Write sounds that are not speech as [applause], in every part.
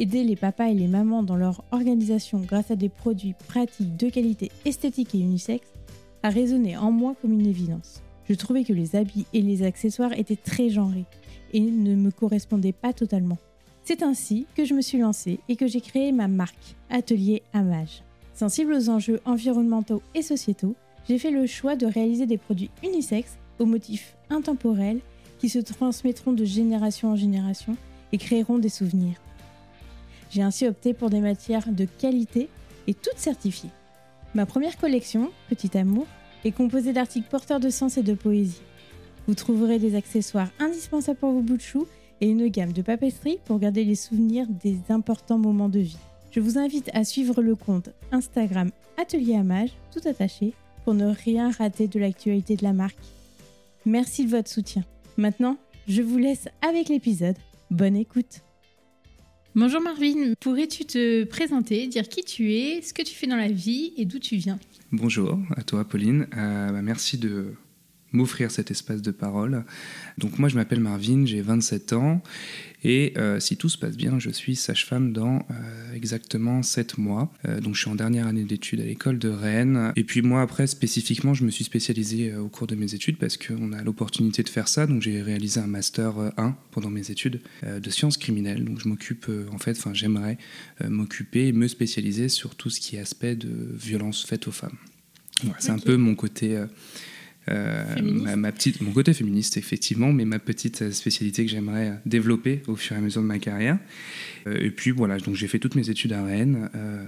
Aider les papas et les mamans dans leur organisation grâce à des produits pratiques de qualité esthétique et unisexe a résonné en moi comme une évidence. Je trouvais que les habits et les accessoires étaient très genrés et ne me correspondaient pas totalement. C'est ainsi que je me suis lancée et que j'ai créé ma marque, Atelier Amage. Sensible aux enjeux environnementaux et sociétaux, j'ai fait le choix de réaliser des produits unisexes aux motifs intemporels qui se transmettront de génération en génération et créeront des souvenirs. J'ai ainsi opté pour des matières de qualité et toutes certifiées. Ma première collection, Petit Amour, est composée d'articles porteurs de sens et de poésie. Vous trouverez des accessoires indispensables pour vos bouts de chou et une gamme de papeterie pour garder les souvenirs des importants moments de vie. Je vous invite à suivre le compte Instagram Atelier Amage, tout attaché, pour ne rien rater de l'actualité de la marque. Merci de votre soutien. Maintenant, je vous laisse avec l'épisode. Bonne écoute. Bonjour Marvin, pourrais-tu te présenter, dire qui tu es, ce que tu fais dans la vie et d'où tu viens? Bonjour à toi Pauline, euh, bah, merci de m'offrir cet espace de parole. Donc moi je m'appelle Marvin, j'ai 27 ans et euh, si tout se passe bien, je suis sage-femme dans euh, exactement 7 mois. Euh, donc je suis en dernière année d'études à l'école de Rennes. Et puis moi après spécifiquement, je me suis spécialisé au cours de mes études parce qu'on a l'opportunité de faire ça. Donc j'ai réalisé un master 1 pendant mes études de sciences criminelles. Donc je m'occupe en fait, enfin j'aimerais m'occuper et me spécialiser sur tout ce qui est aspect de violence faite aux femmes. C'est un peu mon côté euh, ma, petite, mon côté féministe, effectivement, mais ma petite spécialité que j'aimerais développer au fur et à mesure de ma carrière. Euh, et puis voilà, donc j'ai fait toutes mes études à Rennes, euh,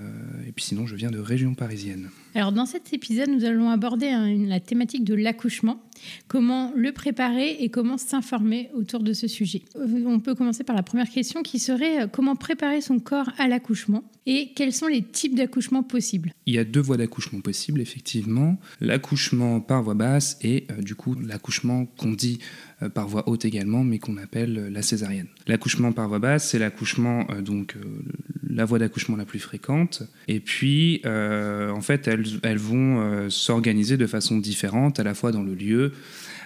et puis sinon je viens de région parisienne. Alors dans cet épisode, nous allons aborder la thématique de l'accouchement, comment le préparer et comment s'informer autour de ce sujet. On peut commencer par la première question qui serait comment préparer son corps à l'accouchement et quels sont les types d'accouchement possibles? Il y a deux voies d'accouchement possibles, effectivement. L'accouchement par voie basse et du coup l'accouchement qu'on dit euh, par voie haute également, mais qu'on appelle euh, la césarienne. L'accouchement par voie basse, c'est l'accouchement, euh, donc la voie d'accouchement la plus fréquente. Et puis, en fait, elles, vont s'organiser de façon différente, à la fois dans le lieu,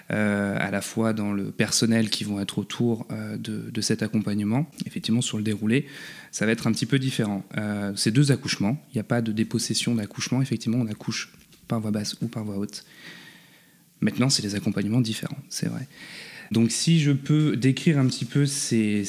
à la fois dans le personnel qui vont être autour de, de, cet accompagnement. Effectivement, sur le déroulé, ça va être un petit peu différent. c'est deux accouchements. Il n'y a pas de dépossession d'accouchement. Effectivement, on accouche par voie basse ou par voie haute. Maintenant, c'est des accompagnements différents, c'est vrai. Donc si je peux décrire un petit peu ces,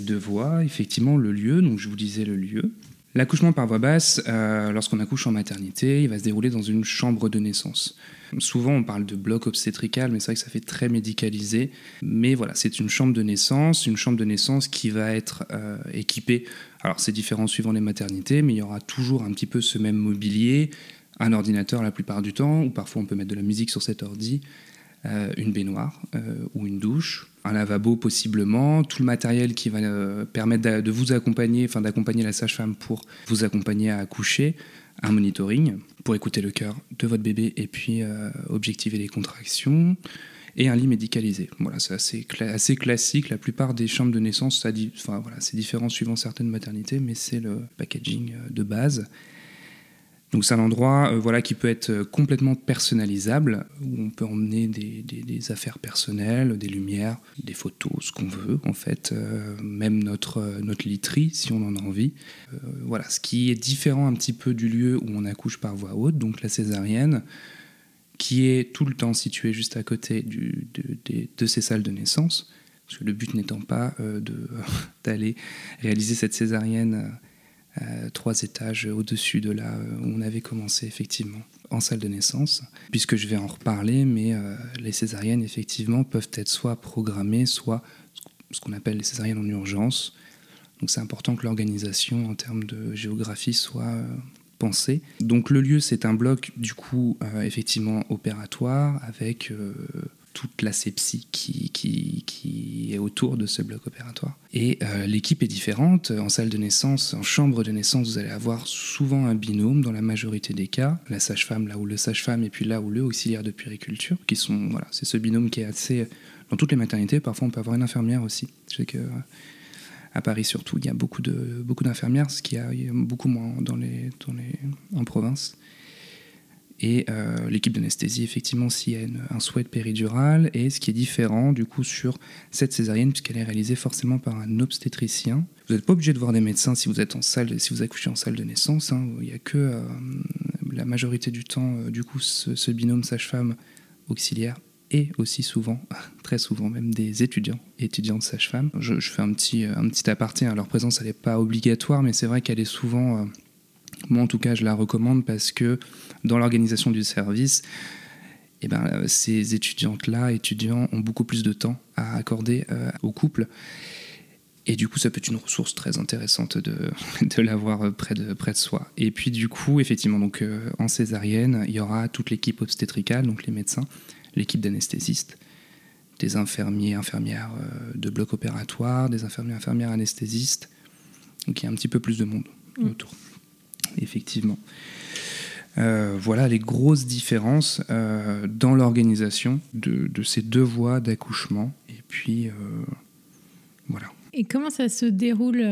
deux voies, effectivement le lieu, donc je vous disais le lieu. L'accouchement par voie basse, euh, lorsqu'on accouche en maternité, il va se dérouler dans une chambre de naissance. Souvent on parle de bloc obstétrical, mais c'est vrai que ça fait très médicalisé. Mais voilà, c'est une chambre de naissance, une chambre de naissance qui va être euh, équipée. Alors c'est différent suivant les maternités, mais il y aura toujours un petit peu ce même mobilier, un ordinateur la plupart du temps, ou parfois on peut mettre de la musique sur cet ordi, euh, une baignoire euh, ou une douche, un lavabo possiblement, tout le matériel qui va euh, permettre de vous accompagner, enfin d'accompagner la sage-femme pour vous accompagner à accoucher, un monitoring pour écouter le cœur de votre bébé et puis objectiver les contractions, et un lit médicalisé. Voilà, c'est assez, assez, classique. La plupart des chambres de naissance, enfin, voilà, c'est différent suivant certaines maternités, mais c'est le packaging de base. Donc c'est un endroit euh, voilà, qui peut être euh, complètement personnalisable, où on peut emmener des, affaires personnelles, des lumières, des photos, ce qu'on veut en fait, euh, même notre, notre literie si on en a envie. voilà, ce qui est différent un petit peu du lieu où on accouche par voie haute, donc la césarienne, qui est tout le temps située juste à côté de, ces salles de naissance, parce que le but n'étant pas [laughs] d'aller réaliser cette césarienne euh, trois étages au-dessus de là où on avait commencé effectivement en salle de naissance, puisque je vais en reparler, mais euh, les césariennes effectivement peuvent être soit programmées, soit ce qu'on appelle les césariennes en urgence. Donc c'est important que l'organisation en termes de géographie soit euh, pensée. Donc le lieu c'est un bloc du coup effectivement opératoire avec toute l'asepsie qui, qui, qui, est autour de ce bloc opératoire. Et euh, l'équipe est différente. En salle de naissance, en chambre de naissance, vous allez avoir souvent un binôme dans la majorité des cas. La sage-femme, là où le sage-femme, et puis là où le auxiliaire de puériculture, qui sont, voilà, c'est ce binôme qui est assez. Dans toutes les maternités, parfois on peut avoir une infirmière aussi. Je sais que. À Paris surtout, il y a beaucoup de beaucoup d'infirmières, ce qui a, a beaucoup moins dans les, dans les en province et euh, l'équipe d'anesthésie, effectivement, s'il y a un souhait péridural, et ce qui est différent du coup sur cette césarienne, puisqu'elle est réalisée forcément par un obstétricien. Vous n'êtes pas obligé de voir des médecins si vous êtes en salle, si vous accouchez en salle de naissance. Hein. Il n'y a que euh, la majorité du temps, euh, du coup, ce, binôme sage-femme auxiliaire et aussi souvent, [laughs] très souvent même, des étudiants et étudiantes sage-femme. Je, je, fais un petit, un petit aparté, hein. leur présence, elle n'est pas obligatoire, mais c'est vrai qu'elle est souvent moi, en tout cas, je la recommande parce que dans l'organisation du service, eh ben, euh, ces étudiantes-là, étudiants, ont beaucoup plus de temps à accorder euh, au couple. Et du coup, ça peut être une ressource très intéressante de, [laughs] de l'avoir près de, près de soi. Et puis, du coup, effectivement, donc, euh, en césarienne, il y aura toute l'équipe obstétricale, donc les médecins, l'équipe d'anesthésistes, des infirmiers, infirmières de bloc opératoire, des infirmiers, infirmières anesthésistes. Donc, il y a un petit peu plus de monde mmh. autour effectivement. Euh, voilà les grosses différences euh, dans l'organisation de, ces deux voies d'accouchement. Et puis, euh, voilà. Et comment ça se déroule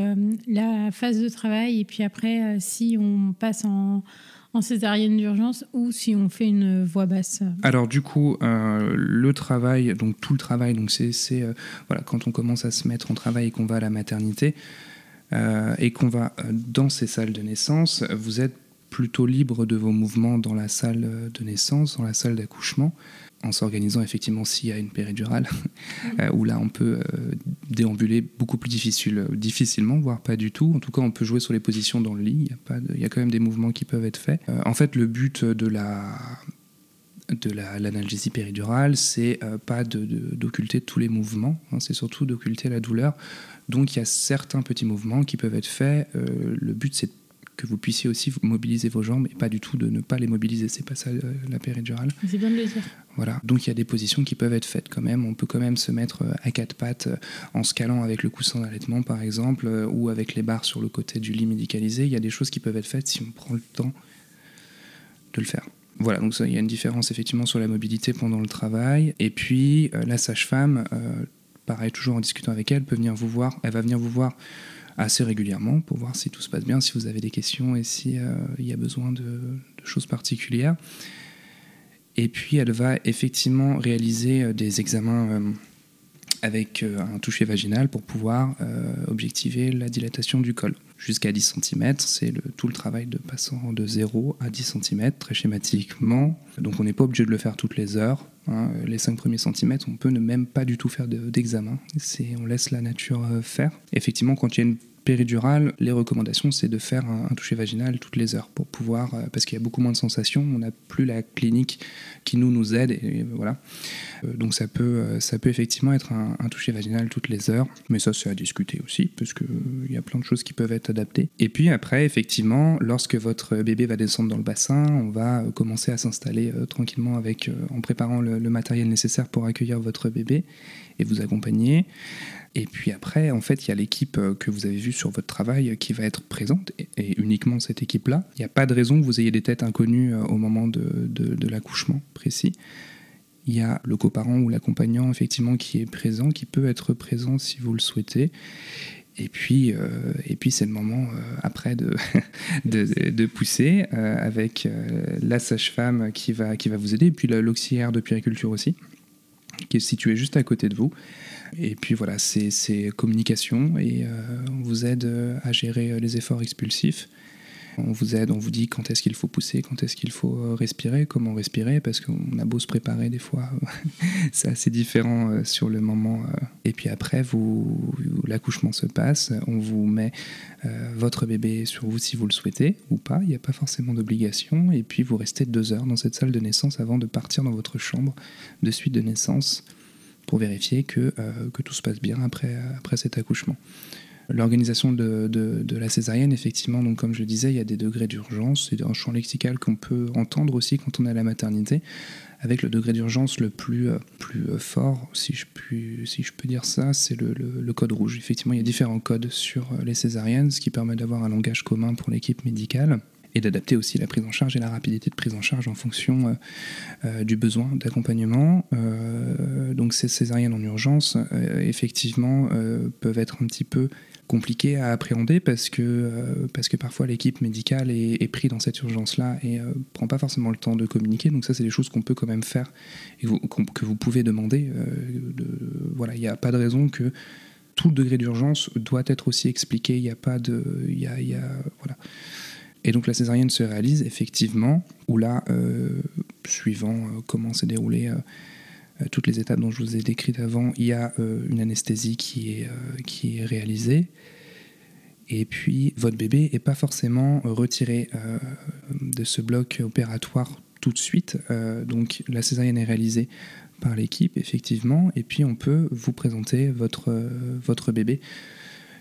la phase de travail et puis après si on passe en, en césarienne d'urgence ou si on fait une voix basse? Alors du coup, le travail, donc tout le travail, donc c'est voilà quand on commence à se mettre en travail et qu'on va à la maternité, et qu'on va euh, dans ces salles de naissance, vous êtes plutôt libre de vos mouvements dans la salle de naissance, dans la salle d'accouchement, en s'organisant effectivement s'il y a une péridurale, [laughs] euh, où là on peut déambuler beaucoup plus difficile, difficilement, voire pas du tout. En tout cas, on peut jouer sur les positions dans le lit, il y, a quand même des mouvements qui peuvent être faits. en fait, le but de la de l'analgésie péridurale, c'est pas d'occulter tous les mouvements, hein, c'est surtout d'occulter la douleur. Donc il y a certains petits mouvements qui peuvent être faits. Euh, le but c'est que vous puissiez aussi mobiliser vos jambes et pas du tout de ne pas les mobiliser. C'est pas ça euh, la péridurale. C'est bien de le dire. Voilà. Donc il y a des positions qui peuvent être faites quand même. On peut quand même se mettre euh, à quatre pattes en se calant avec le coussin d'allaitement par exemple ou avec les barres sur le côté du lit médicalisé. Il y a des choses qui peuvent être faites si on prend le temps de le faire. Voilà, donc ça, il y a une différence effectivement sur la mobilité pendant le travail. Et puis la sage-femme, pareil, toujours en discutant avec elle, peut venir vous voir. Elle va venir vous voir assez régulièrement pour voir si tout se passe bien, si vous avez des questions et s'il euh, y a besoin de, choses particulières. Et puis elle va effectivement réaliser euh, des examens euh, avec un toucher vaginal pour pouvoir objectiver la dilatation du col. Jusqu'à 10 cm, c'est tout le travail de passant de 0 à 10 cm, très schématiquement. Donc on n'est pas obligé de le faire toutes les heures. Hein, les 5 premiers centimètres, on peut ne même pas du tout faire d'examen. on laisse la nature euh, faire. Effectivement, quand il y a une péridurale, les recommandations, c'est de faire un, toucher vaginal toutes les heures pour pouvoir, euh, parce qu'il y a beaucoup moins de sensations, on n'a plus la clinique qui nous nous aide, et, voilà. Euh, donc ça peut, ça peut effectivement être un, toucher vaginal toutes les heures, mais ça c'est à discuter aussi, parce qu'il y a plein de choses qui peuvent être adaptées. Et puis après, effectivement, lorsque votre bébé va descendre dans le bassin, on va commencer à s'installer tranquillement avec, en préparant le matériel nécessaire pour accueillir votre bébé et vous accompagner. Et puis après, en fait, il y a l'équipe euh, que vous avez vue sur votre travail qui va être présente, et uniquement cette équipe-là. Il n'y a pas de raison que vous ayez des têtes inconnues euh, au moment de, l'accouchement précis. Il y a le coparent ou l'accompagnant, effectivement, qui est présent, qui peut être présent si vous le souhaitez. Et puis, et puis c'est le moment après de, [laughs] pousser avec la sage-femme qui va, qui va vous aider, et puis l'auxiliaire de puériculture aussi, qui est situé juste à côté de vous. Et puis voilà, c'est communication et on vous aide à gérer les efforts expulsifs on vous aide, on vous dit quand est-ce qu'il faut pousser, quand est-ce qu'il faut euh, respirer, comment respirer, parce qu'on a beau se préparer des fois, [laughs] c'est assez différent euh, sur le moment. Euh. Et puis après, vous, l'accouchement se passe, on vous met votre bébé sur vous si vous le souhaitez ou pas, il n'y a pas forcément d'obligation, et puis vous restez deux heures dans cette salle de naissance avant de partir dans votre chambre de suite de naissance pour vérifier que, tout se passe bien après cet accouchement. L'organisation de, la césarienne, effectivement, donc comme je disais, il y a des degrés d'urgence, c'est un champ lexical qu'on peut entendre aussi quand on est à la maternité, avec le degré d'urgence le plus, euh, euh, fort, si je, puis, si je peux dire ça, c'est le, le, code rouge. Effectivement, il y a différents codes sur euh, les césariennes, ce qui permet d'avoir un langage commun pour l'équipe médicale et d'adapter aussi la prise en charge et la rapidité de prise en charge en fonction du besoin d'accompagnement. donc ces césariennes en urgence, effectivement, peuvent être un petit peu compliqué à appréhender parce que, euh, parce que parfois l'équipe médicale est, est prise dans cette urgence-là et ne euh, prend pas forcément le temps de communiquer. Donc ça, c'est des choses qu'on peut quand même faire et que vous pouvez demander. Euh, de, voilà, il n'y a pas de raison que tout le degré d'urgence doit être aussi expliqué. Il n'y a pas de... Y a, voilà. Et donc la césarienne se réalise effectivement, où là, suivant comment s'est déroulé euh, toutes les étapes dont je vous ai décrites avant, il y a euh, une anesthésie qui est, euh, qui est réalisée. Et puis, votre bébé n'est pas forcément retiré de ce bloc opératoire tout de suite. donc, la césarienne est réalisée par l'équipe, effectivement, et puis on peut vous présenter votre, votre bébé.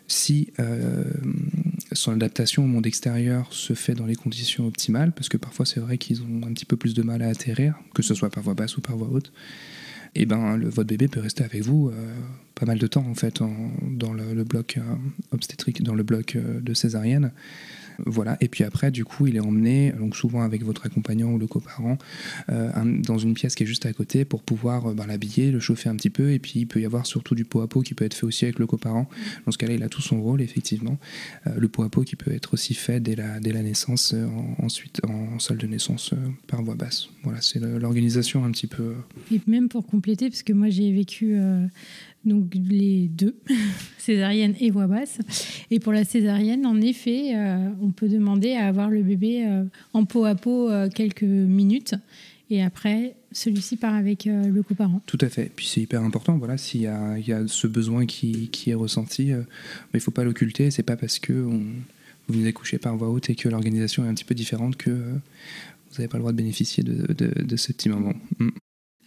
Si son adaptation au monde extérieur se fait dans les conditions optimales, parce que parfois c'est vrai qu'ils ont un petit peu plus de mal à atterrir, que ce soit par voie basse ou par voie haute, et eh ben votre bébé peut rester avec vous euh, pas mal de temps en fait dans le, bloc euh, obstétrique, dans le bloc euh, de césarienne. Voilà. Et puis après, du coup, il est emmené, donc souvent avec votre accompagnant ou le coparent, euh, dans une pièce qui est juste à côté pour pouvoir euh, ben, l'habiller, le chauffer un petit peu. Et puis, il peut y avoir surtout du pot à pot qui peut être fait aussi avec le coparent. Dans ce cas-là, il a tout son rôle, effectivement. Euh, le pot à pot qui peut être aussi fait dès la, dès la naissance, ensuite en, salle de naissance par voie basse. Voilà, c'est l'organisation un petit peu. Et même pour compléter, parce que moi, j'ai vécu donc les deux, [laughs] césarienne et voix basse. Et pour la césarienne, en effet, euh, on peut demander à avoir le bébé euh, en peau à peau euh, quelques minutes. Et après, celui-ci part avec le coparent. Tout à fait. Puis c'est hyper important. Voilà, s'il y, a, ce besoin qui, est ressenti, il ne faut pas l'occulter. C'est pas parce que on, vous venez coucher par voix haute et que l'organisation est un petit peu différente que vous n'avez pas le droit de bénéficier de ce petit moment. Mm.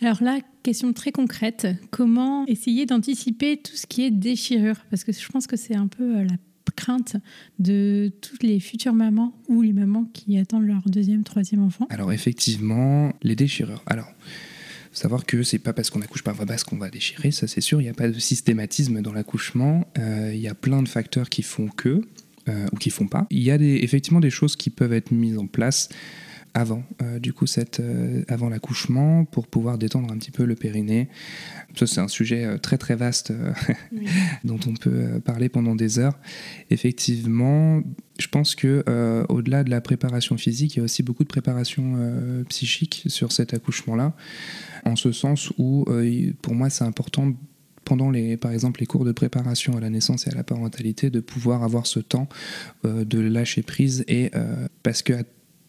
Alors là, question très concrète, comment essayer d'anticiper tout ce qui est déchirure? Parce que je pense que c'est un peu euh, la crainte de toutes les futures mamans ou les mamans qui attendent leur deuxième, troisième enfant. Alors effectivement, les déchirures. Alors, savoir que c'est pas parce qu'on accouche par voie basse qu'on va déchirer, ça c'est sûr, il n'y a pas de systématisme dans l'accouchement, euh, il y a plein de facteurs qui font que, euh, ou qui font pas. Il y a effectivement des choses qui peuvent être mises en place avant, euh, du coup, cette, euh, avant l'accouchement, pour pouvoir détendre un petit peu le périnée. Ça, c'est un sujet euh, très très vaste [laughs] dont on peut parler pendant des heures. Effectivement, je pense que au-delà de la préparation physique, il y a aussi beaucoup de préparation psychique sur cet accouchement-là, en ce sens où, pour moi, c'est important pendant les, par exemple les cours de préparation à la naissance et à la parentalité, de pouvoir avoir ce temps de lâcher prise et parce que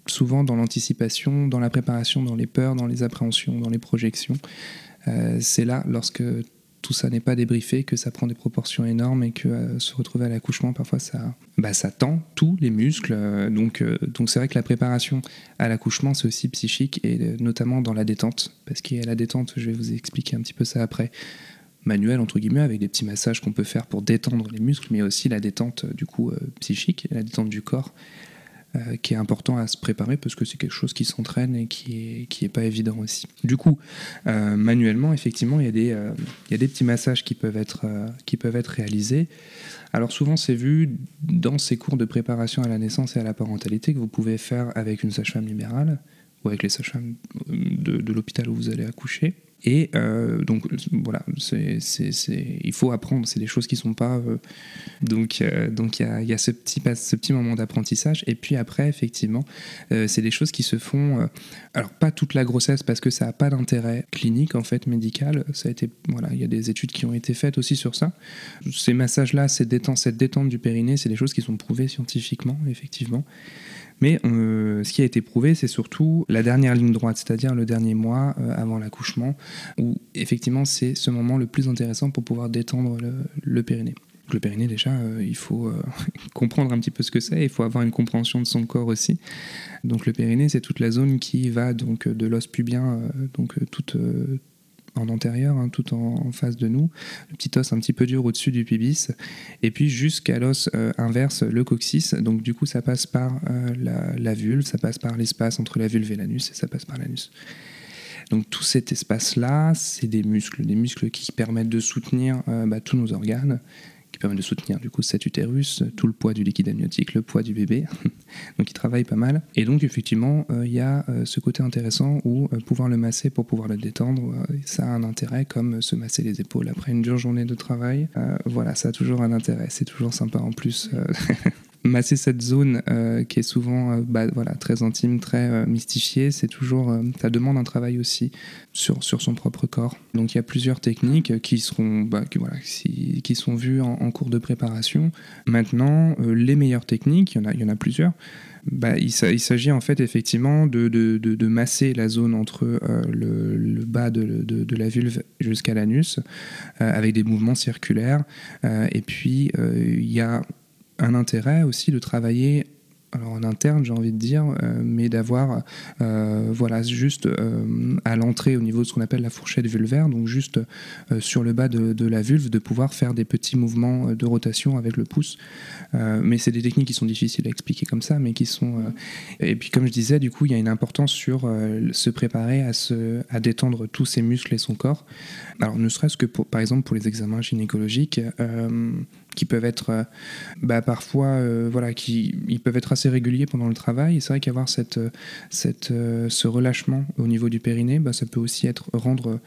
souvent dans l'anticipation, dans la préparation, dans les peurs, dans les appréhensions, dans les projections. Euh, c'est là, lorsque tout ça n'est pas débriefé, que ça prend des proportions énormes et que euh, se retrouver à l'accouchement, parfois ça, bah, ça tend tous les muscles. Euh, donc donc c'est vrai que la préparation à l'accouchement, c'est aussi psychique et notamment dans la détente. Parce qu'il y a la détente, je vais vous expliquer un petit peu ça après, manuel entre guillemets, avec des petits massages qu'on peut faire pour détendre les muscles, mais aussi la détente du coup psychique, la détente du corps. Euh, qui est important à se préparer parce que c'est quelque chose qui s'entraîne et qui est, qui est pas évident aussi. Du coup, euh, manuellement, effectivement, il y, a des, euh, y a des petits massages qui peuvent être, qui peuvent être réalisés. Alors souvent, c'est vu dans ces cours de préparation à la naissance et à la parentalité que vous pouvez faire avec une sage-femme libérale ou avec les sages-femmes de l'hôpital où vous allez accoucher. Et euh, donc voilà, il faut apprendre, c'est des choses qui sont pas... Euh, donc euh, donc il y a, ce, petit, moment d'apprentissage. Et puis après, effectivement, c'est des choses qui se font... alors pas toute la grossesse parce que ça n'a pas d'intérêt clinique, en fait, médical. Ça voilà, il y a des études qui ont été faites aussi sur ça. Ces cette détente, cette détente du périnée, c'est des choses qui sont prouvées scientifiquement, effectivement. Mais euh, ce qui a été prouvé, c'est surtout la dernière ligne droite, c'est-à-dire le dernier mois euh, avant l'accouchement, où effectivement c'est ce moment le plus intéressant pour pouvoir détendre le, périnée. Le périnée, déjà, euh, il faut [laughs] comprendre un petit peu ce que c'est, il faut avoir une compréhension de son corps aussi. Donc le périnée, c'est toute la zone qui va donc de l'os pubien, donc toute, en antérieur, hein, tout en, face de nous, le petit os un petit peu dur au-dessus du pubis, et puis jusqu'à l'os euh, inverse, le coccyx. Donc du coup, ça passe par euh, la, vulve, ça passe par l'espace entre la vulve et l'anus, et ça passe par l'anus. Donc tout cet espace-là, c'est des muscles, des muscles qui permettent de soutenir euh, bah, tous nos organes, permet de soutenir du coup cet utérus, tout le poids du liquide amniotique, le poids du bébé. [laughs] donc il travaille pas mal. Et donc effectivement, euh, il y a euh, ce côté intéressant où euh, pouvoir le masser pour pouvoir le détendre, ça a un intérêt comme se masser les épaules après une dure journée de travail. voilà, ça a toujours un intérêt. C'est toujours sympa en plus. [laughs] masser cette zone euh, qui est souvent euh, bah, voilà, très intime, très euh, mystifiée, c'est toujours, ça demande un travail aussi sur, sur son propre corps. Donc il y a plusieurs techniques qui seront, bah, qui, voilà, sont vues en, cours de préparation. Maintenant, les meilleures techniques, il y en a, il y en a plusieurs. Bah, il, s'agit en fait effectivement de, de, de, masser la zone entre le, le, bas de, la vulve jusqu'à l'anus avec des mouvements circulaires. et puis il y a un intérêt aussi de travailler alors en interne j'ai envie de dire, euh, mais d'avoir euh, voilà juste euh, à l'entrée au niveau de ce qu'on appelle la fourchette vulvaire, donc juste sur le bas de, la vulve, de pouvoir faire des petits mouvements de rotation avec le pouce. mais c'est des techniques qui sont difficiles à expliquer comme ça, mais qui sont et puis comme je disais, du coup il y a une importance sur se préparer à se à détendre tous ses muscles et son corps. Alors ne serait-ce que pour, par exemple pour les examens gynécologiques qui peuvent être euh, bah, parfois euh, voilà qui ils peuvent être assez réguliers pendant le travail. Et c'est vrai qu'avoir cette, euh, cette ce relâchement au niveau du périnée bah, ça peut aussi être rendre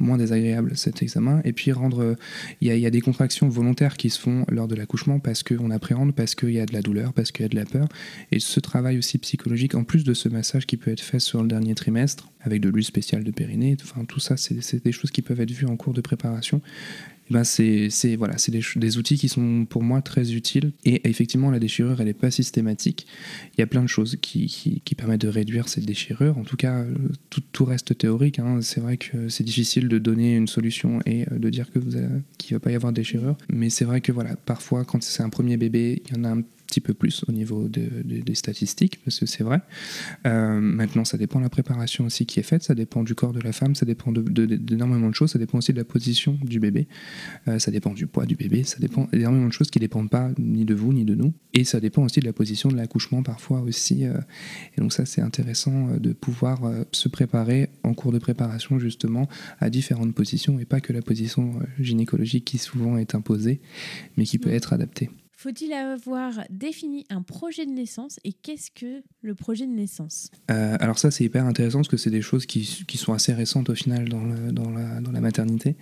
moins désagréable cet examen. Et puis rendre il y, y, a des contractions volontaires qui se font lors de l'accouchement parce qu'on appréhende parce qu'il y a de la douleur parce qu'il y a de la peur. Et ce travail aussi psychologique en plus de ce massage qui peut être fait sur le dernier trimestre avec de l'huile spéciale de périnée enfin tout ça c'est des choses qui peuvent être vues en cours de préparation ben c'est voilà, des, des outils qui sont pour moi très utiles. Et effectivement, la déchirure, elle n'est pas systématique. Il y a plein de choses qui, qui, permettent de réduire cette déchirure. En tout cas, euh, tout, tout reste théorique. Hein. C'est vrai que c'est difficile de donner une solution et euh, de dire qu'il ne va pas y avoir de déchirure. Mais c'est vrai que voilà, parfois, quand c'est un premier bébé, il y en a un petit peu plus au niveau des statistiques, parce que c'est vrai. Euh, maintenant, ça dépend de la préparation aussi qui est faite, ça dépend du corps de la femme, ça dépend d'énormément de, choses, ça dépend aussi de la position du bébé, euh, ça dépend du poids du bébé, ça dépend d'énormément de choses qui ne dépendent pas ni de vous ni de nous, et ça dépend aussi de la position de l'accouchement parfois aussi. Euh, et donc ça, c'est intéressant de pouvoir se préparer en cours de préparation justement à différentes positions, et pas que la position gynécologique qui souvent est imposée, mais qui peut être adaptée. Faut-il avoir défini un projet de naissance et qu'est-ce que le projet de naissance? Euh, Alors ça c'est hyper intéressant parce que c'est des choses qui, sont assez récentes au final dans, la, maternité.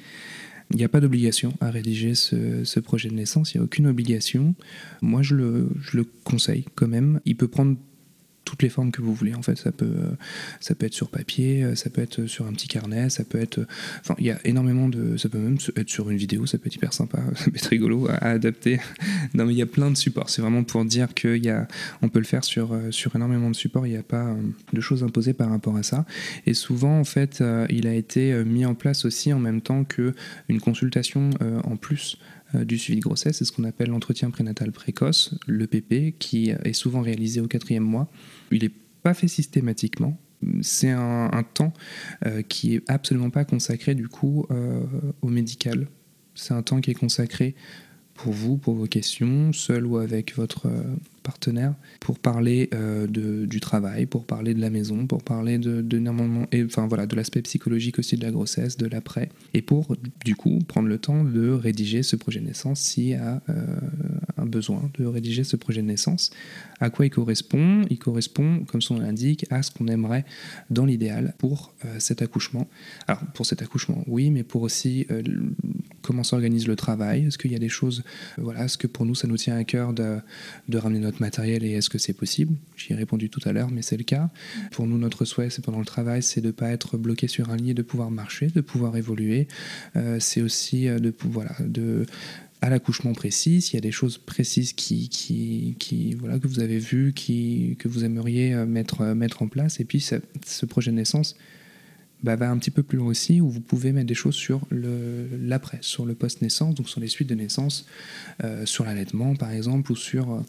Il n'y a pas d'obligation à rédiger ce, ce, projet de naissance, il n'y a aucune obligation. Moi je le, je le conseille quand même. Il peut prendre toutes les formes que vous voulez. En fait, ça peut, euh, ça peut être sur papier, euh, ça peut être sur un petit carnet, ça peut être. Enfin, il y a énormément de. Ça peut même être sur une vidéo, ça peut être hyper sympa, [laughs] ça peut être rigolo à, adapter. [laughs] non, mais il y a plein de supports. C'est vraiment pour dire qu'il y. On peut le faire sur, euh, sur énormément de supports. Il n'y a pas de choses imposées par rapport à ça. Et souvent, en fait, il a été mis en place aussi en même temps qu'une consultation en plus euh, du suivi de grossesse, c'est ce qu'on appelle l'entretien prénatal précoce, l'EPP, qui est souvent réalisé au quatrième mois. Il n'est pas fait systématiquement. C'est un, temps euh, qui est absolument pas consacré du coup euh, au médical. C'est un temps qui est consacré pour vous, pour vos questions, seul ou avec votre partenaire pour parler euh, de, du travail, pour parler de la maison, pour parler de, de et, enfin voilà, de l'aspect psychologique aussi de la grossesse, de l'après, et pour du coup prendre le temps de rédiger ce projet de naissance s'il y a euh, un besoin de rédiger ce projet de naissance. À quoi il correspond? Il correspond, comme son nom l'indique, à ce qu'on aimerait dans l'idéal pour euh, cet accouchement. Alors pour cet accouchement, oui, mais pour aussi comment s'organise le travail? Est-ce qu'il y a des choses, voilà, est-ce que pour nous ça nous tient à cœur de, de ramener notre matériel et est-ce que c'est possible? J'y ai répondu tout à l'heure, mais c'est le cas. Pour nous, notre souhait, c'est pendant le travail, c'est de ne pas être bloqué sur un lit, de pouvoir marcher, de pouvoir évoluer. Euh, c'est aussi euh, de voilà, de à l'accouchement précis, s'il y a des choses précises qui, qui, qui, voilà, que vous avez vues, qui, que vous aimeriez euh, mettre, mettre en place. Et puis ce projet de naissance, bah, va un petit peu plus loin aussi, où vous pouvez mettre des choses sur l'après, sur le post-naissance, donc sur les suites de naissance, euh, sur l'allaitement par exemple, ou sur euh,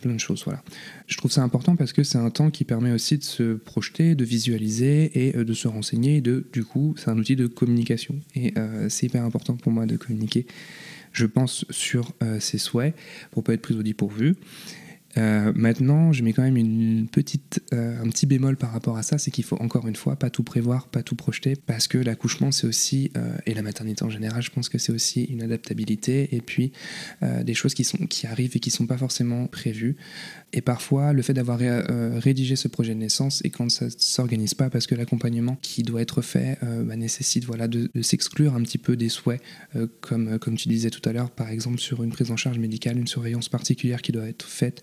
plein de choses. Voilà. Je trouve ça important parce que c'est un temps qui permet aussi de se projeter, de visualiser et euh, de se renseigner. de, du coup, c'est un outil de communication. Et c'est hyper important pour moi de communiquer, je pense, sur ses souhaits pour pas être pris au dépourvu. Euh, maintenant, je mets quand même une petite, euh, un petit bémol par rapport à ça, c'est qu'il faut encore une fois pas tout prévoir, pas tout projeter, parce que l'accouchement c'est aussi, euh, et la maternité en général, je pense que c'est aussi une adaptabilité, et puis des choses qui, sont, qui arrivent et qui sont pas forcément prévues. Et parfois, le fait d'avoir rédigé ce projet de naissance et quand ça ne s'organise pas, parce que l'accompagnement qui doit être fait bah, nécessite voilà, de, s'exclure un petit peu des souhaits, comme, comme tu disais tout à l'heure, par exemple sur une prise en charge médicale, une surveillance particulière qui doit être faite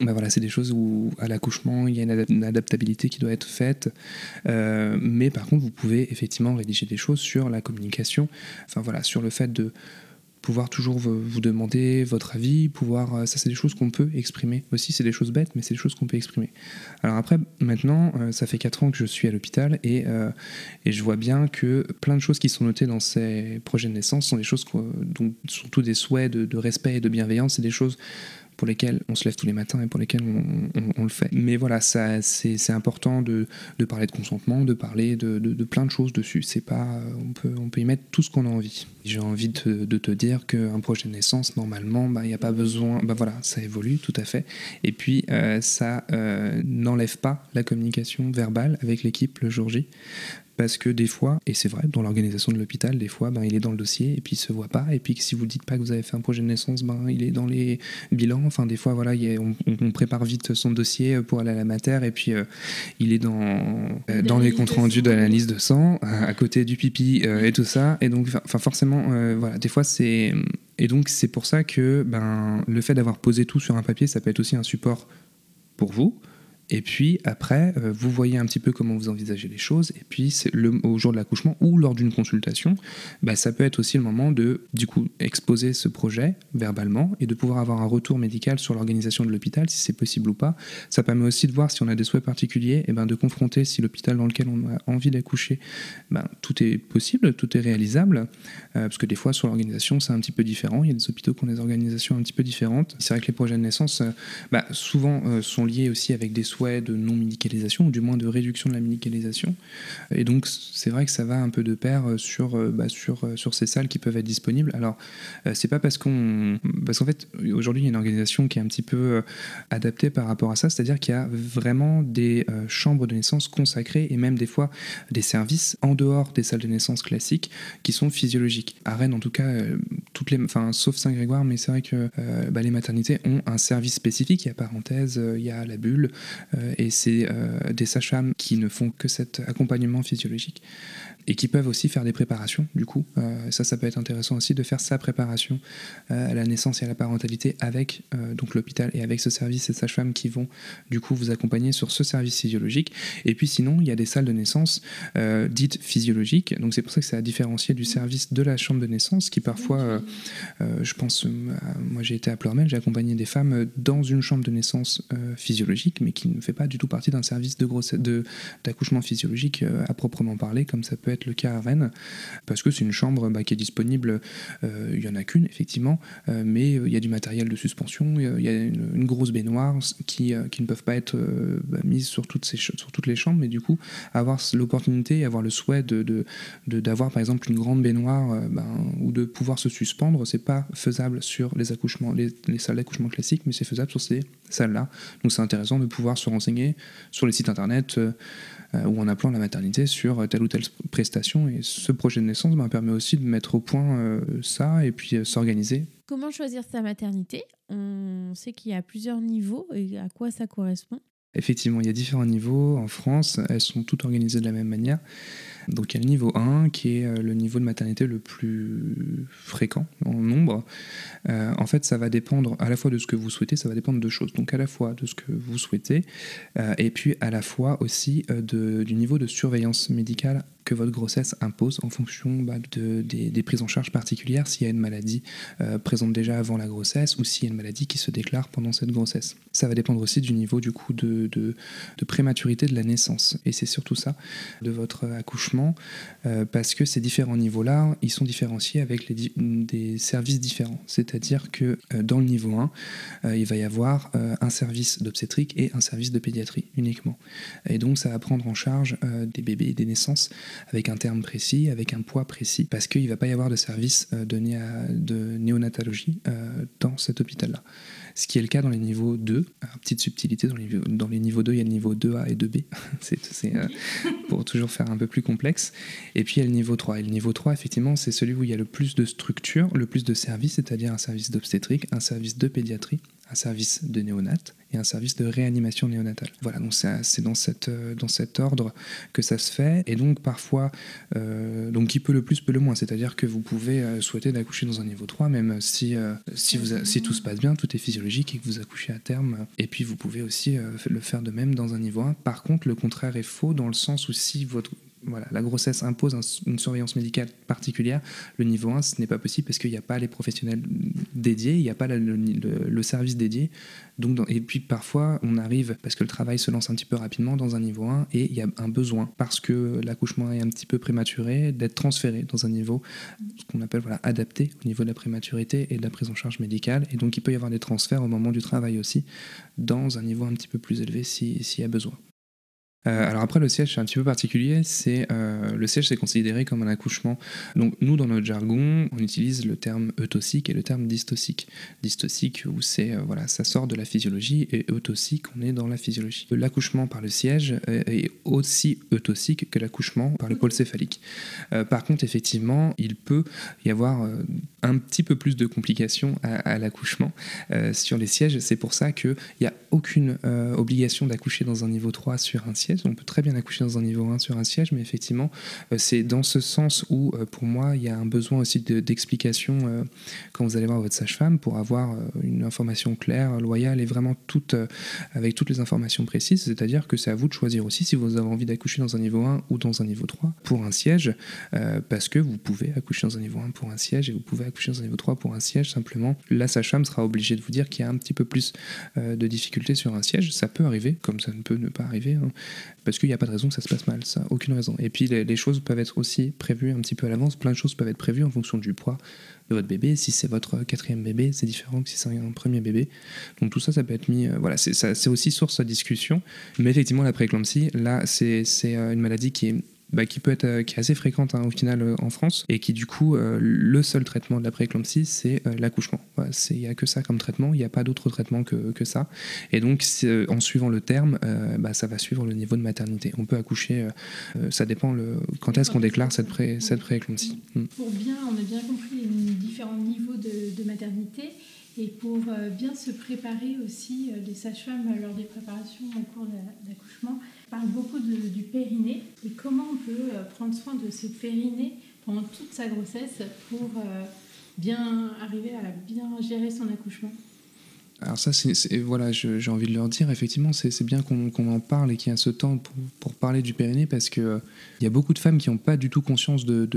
bah voilà, c'est des choses où à l'accouchement, il y a une, adaptabilité qui doit être faite. Euh, mais par contre, vous pouvez effectivement rédiger des choses sur la communication, enfin voilà, sur le fait de pouvoir toujours vous demander votre avis, pouvoir euh, ça c'est des choses qu'on peut exprimer aussi, c'est des choses bêtes mais c'est des choses qu'on peut exprimer. Alors après maintenant euh, ça fait 4 ans que je suis à l'hôpital et, et je vois bien que plein de choses qui sont notées dans ces projets de naissance sont des choses dont surtout des souhaits de, de respect et de bienveillance, c'est des choses pour lesquels on se lève tous les matins et pour lesquels on, le fait. Mais voilà, ça, c'est, important de, parler de consentement, de parler de, plein de choses dessus. C'est pas, on peut, on peut y mettre tout ce qu'on a envie. J'ai envie de, te dire qu'un projet de naissance, normalement, bah, il n'y a pas besoin. Bah voilà, ça évolue tout à fait. Et puis, euh, ça euh, n'enlève pas la communication verbale avec l'équipe le jour J parce que des fois, et c'est vrai, dans l'organisation de l'hôpital, des fois, ben, il est dans le dossier et puis il se voit pas. Et puis si vous dites pas que vous avez fait un projet de naissance, ben, il est dans les bilans. Enfin, des fois, voilà, on, prépare vite son dossier pour aller à la mater et puis euh, il est dans, euh, dans les comptes rendus de l'analyse de sang, à, côté du pipi euh, et tout ça. Et donc, enfin, forcément, voilà, des fois, c'est. Et donc, c'est pour ça que ben, le fait d'avoir posé tout sur un papier, ça peut être aussi un support pour vous. Et puis après, euh, vous voyez un petit peu comment vous envisagez les choses. Et puis au jour de l'accouchement ou lors d'une consultation, bah, ça peut être aussi le moment de du coup exposer ce projet verbalement et de pouvoir avoir un retour médical sur l'organisation de l'hôpital, si c'est possible ou pas. Ça permet aussi de voir si on a des souhaits particuliers, et ben de confronter si l'hôpital dans lequel on a envie d'accoucher, ben, tout est possible, tout est réalisable, euh, parce que des fois sur l'organisation c'est un petit peu différent. Il y a des hôpitaux qui ont des organisations un petit peu différentes. C'est vrai que les projets de naissance, euh, bah, souvent sont liés aussi avec des souhait de non-médicalisation, ou du moins de réduction de la médicalisation. Et donc, c'est vrai que ça va un peu de pair euh, sur, euh, bah, sur, euh, sur ces salles qui peuvent être disponibles. Alors, c'est pas parce qu'on. Parce qu'en fait, aujourd'hui, il y a une organisation qui est un petit peu adaptée par rapport à ça, c'est-à-dire qu'il y a vraiment des chambres de naissance consacrées et même des fois des services en dehors des salles de naissance classiques qui sont physiologiques. À Rennes, en tout cas, toutes les, enfin, sauf Saint-Grégoire, mais c'est vrai que bah, les maternités ont un service spécifique. Il y a parenthèse, il y a la bulle, et c'est euh, des sages-femmes qui ne font que cet accompagnement physiologique et qui peuvent aussi faire des préparations du coup. Euh, ça, ça peut être intéressant aussi de faire sa préparation à la naissance et à la parentalité avec donc l'hôpital et avec ce service et sages-femmes qui vont du coup vous accompagner sur ce service physiologique. Et puis sinon, il y a des salles de naissance dites physiologiques. Donc c'est pour ça que c'est à différencier du service de la chambre de naissance qui parfois, je pense, moi j'ai été à Plormel, j'ai accompagné des femmes dans une chambre de naissance physiologique, mais qui ne fait pas du tout partie d'un service de grossesse, de, d'accouchement physiologique euh, à proprement parler, comme ça peut être le cas à Rennes, parce que c'est une chambre bah, qui est disponible, euh, il y en a qu'une effectivement, mais il y a du matériel de suspension, il y a une, grosse baignoire qui, qui ne peuvent pas être bah, mises sur toutes, ces, sur toutes les chambres, mais du coup avoir l'opportunité, avoir le souhait de, d'avoir par exemple une grande baignoire ben, ou de pouvoir se suspendre, c'est pas faisable sur les accouchements, les, les salles d'accouchement classiques, mais c'est faisable sur ces salles-là. Donc c'est intéressant de pouvoir se renseigner sur les sites internet euh, euh, ou en appelant la maternité sur telle ou telle prestation. Et ce projet de naissance ben, permet aussi de mettre au point euh, ça et puis s'organiser. Comment choisir sa maternité? On sait qu'il y a plusieurs niveaux et à quoi ça correspond Effectivement, il y a différents niveaux. En France, elles sont toutes organisées de la même manière. Donc il y a le niveau 1 qui est euh, le niveau de maternité le plus fréquent en nombre. Euh, en fait, ça va dépendre à la fois de ce que vous souhaitez, ça va dépendre de choses. Donc à la fois de ce que vous souhaitez euh, et puis à la fois aussi du niveau de surveillance médicale que votre grossesse impose en fonction bah, de, des, prises en charge particulières, s'il y a une maladie présente déjà avant la grossesse ou s'il y a une maladie qui se déclare pendant cette grossesse. Ça va dépendre aussi du niveau du coup de, de, prématurité de la naissance. Et c'est surtout ça, de votre accouchement euh, parce que ces différents niveaux-là, ils sont différenciés avec les des services différents. C'est-à-dire que euh, dans le niveau 1, euh, il va y avoir un service d'obstétrique et un service de pédiatrie uniquement. Et donc ça va prendre en charge des bébés et des naissances avec un terme précis, avec un poids précis, parce qu'il ne va pas y avoir de service de, de néonatologie dans cet hôpital-là ce qui est le cas dans les niveaux 2. petite subtilité, dans les, dans les niveaux 2, il y a le niveau 2A et 2B, [laughs] c'est euh, pour toujours faire un peu plus complexe. Et puis il y a le niveau 3. Et le niveau 3, effectivement, c'est celui où il y a le plus de structure, le plus de services, c'est-à-dire un service d'obstétrique, un service de pédiatrie, service de néonat et un service de réanimation néonatale. Voilà, donc c'est dans, euh, dans cet ordre que ça se fait. Et donc parfois, euh, donc qui peut le plus peut le moins. C'est-à-dire que vous pouvez euh, souhaiter d'accoucher dans un niveau 3, même si, si, si tout se passe bien, tout est physiologique et que vous accouchez à terme. Et puis vous pouvez aussi le faire de même dans un niveau 1. Par contre, le contraire est faux dans le sens où si votre la grossesse impose une surveillance médicale particulière. Le niveau 1, ce n'est pas possible parce qu'il n'y a pas les professionnels dédiés, il n'y a pas le, service dédié. Et puis parfois, on arrive, parce que le travail se lance un petit peu rapidement dans un niveau 1, et il y a un besoin, parce que l'accouchement est un petit peu prématuré, d'être transféré dans un niveau, qu'on appelle voilà, adapté au niveau de la prématurité et de la prise en charge médicale. Et donc, il peut y avoir des transferts au moment du travail aussi, dans un niveau un petit peu plus élevé s'il y a besoin. Euh, alors après le siège c'est un petit peu particulier, c'est euh, le siège c'est considéré comme un accouchement. Donc nous dans notre jargon on utilise le terme eutosique et le terme dystocique. Dystocique où c'est euh, voilà ça sort de la physiologie et eutosique on est dans la physiologie. L'accouchement par le siège est aussi eutosique que l'accouchement par le pôle céphalique. par contre effectivement il peut y avoir un petit peu plus de complications à, l'accouchement sur les sièges. C'est pour ça qu'il n'y a aucune obligation d'accoucher dans un niveau 3 sur un siège on peut très bien accoucher dans un niveau 1 sur un siège, mais effectivement, euh, c'est dans ce sens où, euh, pour moi, il y a un besoin aussi d'explication euh, quand vous allez voir votre sage-femme pour avoir une information claire, loyale et vraiment toute, avec toutes les informations précises. C'est-à-dire que c'est à vous de choisir aussi si vous avez envie d'accoucher dans un niveau 1 ou dans un niveau 3 pour un siège, parce que vous pouvez accoucher dans un niveau 1 pour un siège et vous pouvez accoucher dans un niveau 3 pour un siège. Simplement, la sage-femme sera obligée de vous dire qu'il y a un petit peu plus de difficultés sur un siège. Ça peut arriver, comme ça ne peut ne pas arriver. Hein parce qu'il n'y a pas de raison que ça se passe mal, ça, aucune raison. Et puis les, choses peuvent être aussi prévues un petit peu à l'avance, plein de choses peuvent être prévues en fonction du poids de votre bébé. Si c'est votre quatrième bébé, c'est différent que si c'est un premier bébé. Donc tout ça, ça peut être mis, euh, voilà, c'est aussi source de discussion. Mais effectivement, la prééclampsie, là, c'est euh, une maladie qui est bah, qui peut être euh, qui est assez fréquente hein, au final euh, en France et qui du coup euh, le seul traitement de la prééclampsie c'est l'accouchement. Il n'y a que ça comme traitement, il n'y a pas d'autre traitement que, que, ça. Et donc en suivant le terme, bah, ça va suivre le niveau de maternité. On peut accoucher, ça dépend le, quand est-ce qu'on déclare cette, pré, cette prééclampsie. Pour bien, on a bien compris les différents niveaux de maternité. Et pour bien se préparer aussi, les sages-femmes, lors des préparations au cours de l'accouchement, parle beaucoup du périnée et comment on peut euh, prendre soin de ce périnée pendant toute sa grossesse pour euh, bien arriver à bien gérer son accouchement? Alors ça, voilà, j'ai envie de leur dire, effectivement, c'est bien qu'on en parle et qu'il y a ce temps pour, parler du périnée parce qu'il euh, y a beaucoup de femmes qui n'ont pas du tout conscience de,